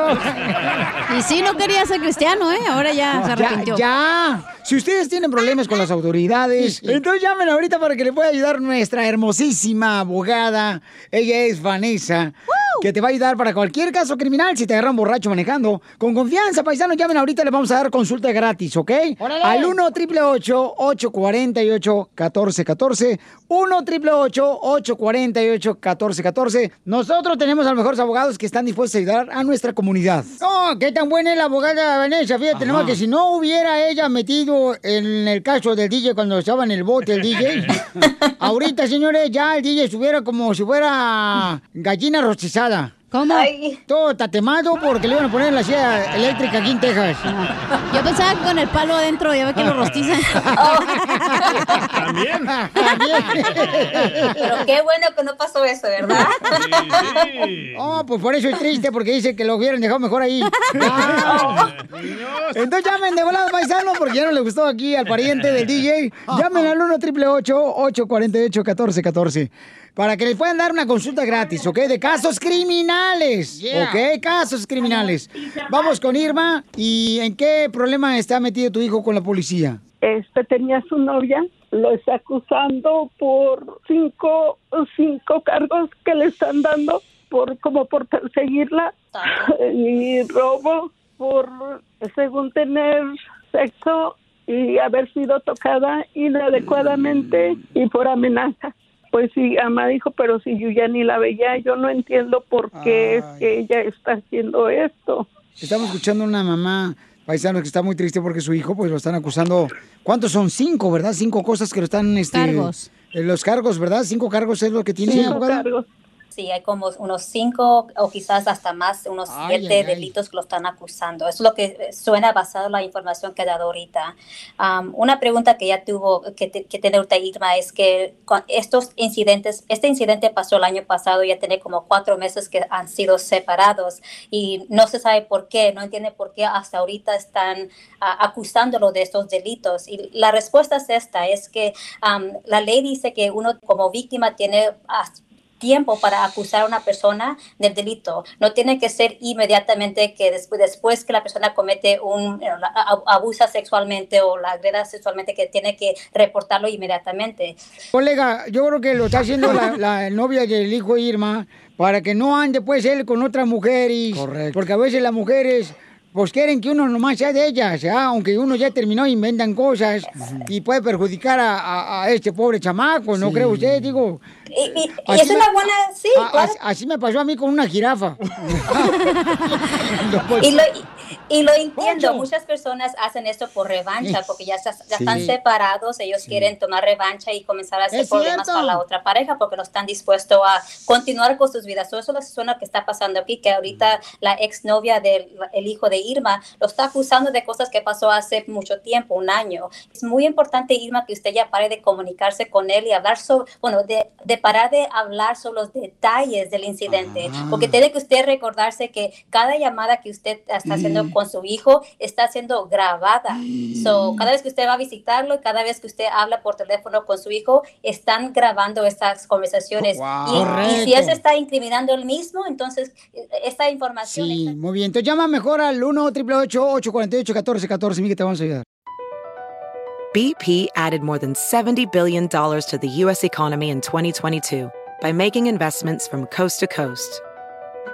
Y sí, no quería ser cristiano, ¿eh? Ahora ya se arrepintió. Ya, ya. Si ustedes tienen problemas con las autoridades, entonces llamen ahorita para que le pueda ayudar nuestra hermosísima abogada. Ella es Vanessa. Que te va a ayudar para cualquier caso criminal si te agarran borracho manejando. Con confianza, paisanos, llamen ahorita, le vamos a dar consulta gratis, ¿ok? ¡Órale! Al 1 888 848 1414 1 888 848 1414 Nosotros tenemos a los mejores abogados que están dispuestos a ayudar a nuestra comunidad. Oh, qué tan buena es la abogada Vanessa. Fíjate, nomás que si no hubiera ella metido en el caso del DJ cuando estaba en el bote el DJ, [laughs] ahorita, señores, ya el DJ estuviera como si fuera gallina rostizada. ¿Cómo? Todo tatemado porque le iban a poner en la silla eléctrica aquí en Texas. Yo pensaba que con el palo adentro, ya ve que lo rostizan. [laughs] [laughs] También. Pero qué bueno que no pasó eso, ¿verdad? Oh, pues por eso es triste, porque dice que lo hubieran dejado mejor ahí. Ah. Entonces llamen de volada paisano, porque ya no le gustó aquí al pariente del DJ. Llamen al 1 888 848 1414 para que les puedan dar una consulta gratis, ¿ok? De casos criminales, Yeah. ¿ok? Casos criminales. Vamos con Irma. ¿Y en qué problema está metido tu hijo con la policía? este tenía su novia, lo está acusando por cinco, cinco cargos que le están dando por como por perseguirla [laughs] y robo por según tener sexo y haber sido tocada inadecuadamente y por amenaza. Pues sí, Ama dijo, pero si yo ya ni la veía, yo no entiendo por qué es que ella está haciendo esto. Estamos escuchando a una mamá paisano que está muy triste porque su hijo pues lo están acusando. ¿Cuántos son? Cinco, ¿verdad? Cinco cosas que lo están... Este, Cargos. eh, Los cargos, ¿verdad? Cinco cargos es lo que tiene Cinco abogada? Sí, hay como unos cinco o quizás hasta más, unos Ay, siete ay, ay. delitos que lo están acusando. Eso es lo que suena basado en la información que he dado ahorita. Una pregunta que ya tuvo que, te- que tener ahorita Irma es que con estos incidentes, este incidente pasó el año pasado, ya tiene como cuatro meses que han sido separados y no se sabe por qué, no entiende por qué hasta ahorita están ah, acusándolo de estos delitos. Y la respuesta es esta, es que am, la ley dice que uno como víctima tiene tiempo para acusar a una persona del delito. No tiene que ser inmediatamente que después, después que la persona comete un, eh, abusa sexualmente o la agreda sexualmente, que tiene que reportarlo inmediatamente. Colega, yo creo que lo está haciendo la, [laughs] la novia del hijo Irma para que no ande pues él con otra mujer y porque a veces las mujeres pues quieren que uno nomás sea de ellas, ¿ah? aunque uno ya terminó inventan cosas y puede perjudicar a, a- a este pobre chamaco, ¿no Sí. cree usted? Digo, Y, y- es me- una buena, sí, a- claro. así, así me pasó a mí con una jirafa. [laughs] [laughs] Y lo, Y lo entiendo, muchas personas hacen esto por revancha, porque ya, ya están Sí. separados, ellos quieren tomar revancha y comenzar a hacer Es problemas cierto. para la otra pareja porque no están dispuestos a continuar con sus vidas. Eso es lo que está pasando aquí, que ahorita la exnovia del el hijo de Irma lo está acusando de cosas que pasó hace mucho tiempo, un año. Es muy importante, Irma, que usted ya pare de comunicarse con él y hablar sobre, bueno, de, de parar de hablar sobre los detalles del incidente, Ah. porque tiene que usted recordarse que cada llamada que usted está haciendo Mm. con su hijo está siendo grabada. So, cada vez que usted va a visitarlo y cada vez que usted habla por teléfono con su hijo, están grabando estas conversaciones. Wow. Y- Y, si él se está incriminando él mismo, entonces eh, esta información... Sí, muy bien. Entonces llama mejor al 1 888 848 1414 Miguel, te vamos a ayudar. BP added more than $70 billion to the U.S. economy in 2022 by making investments from coast to coast.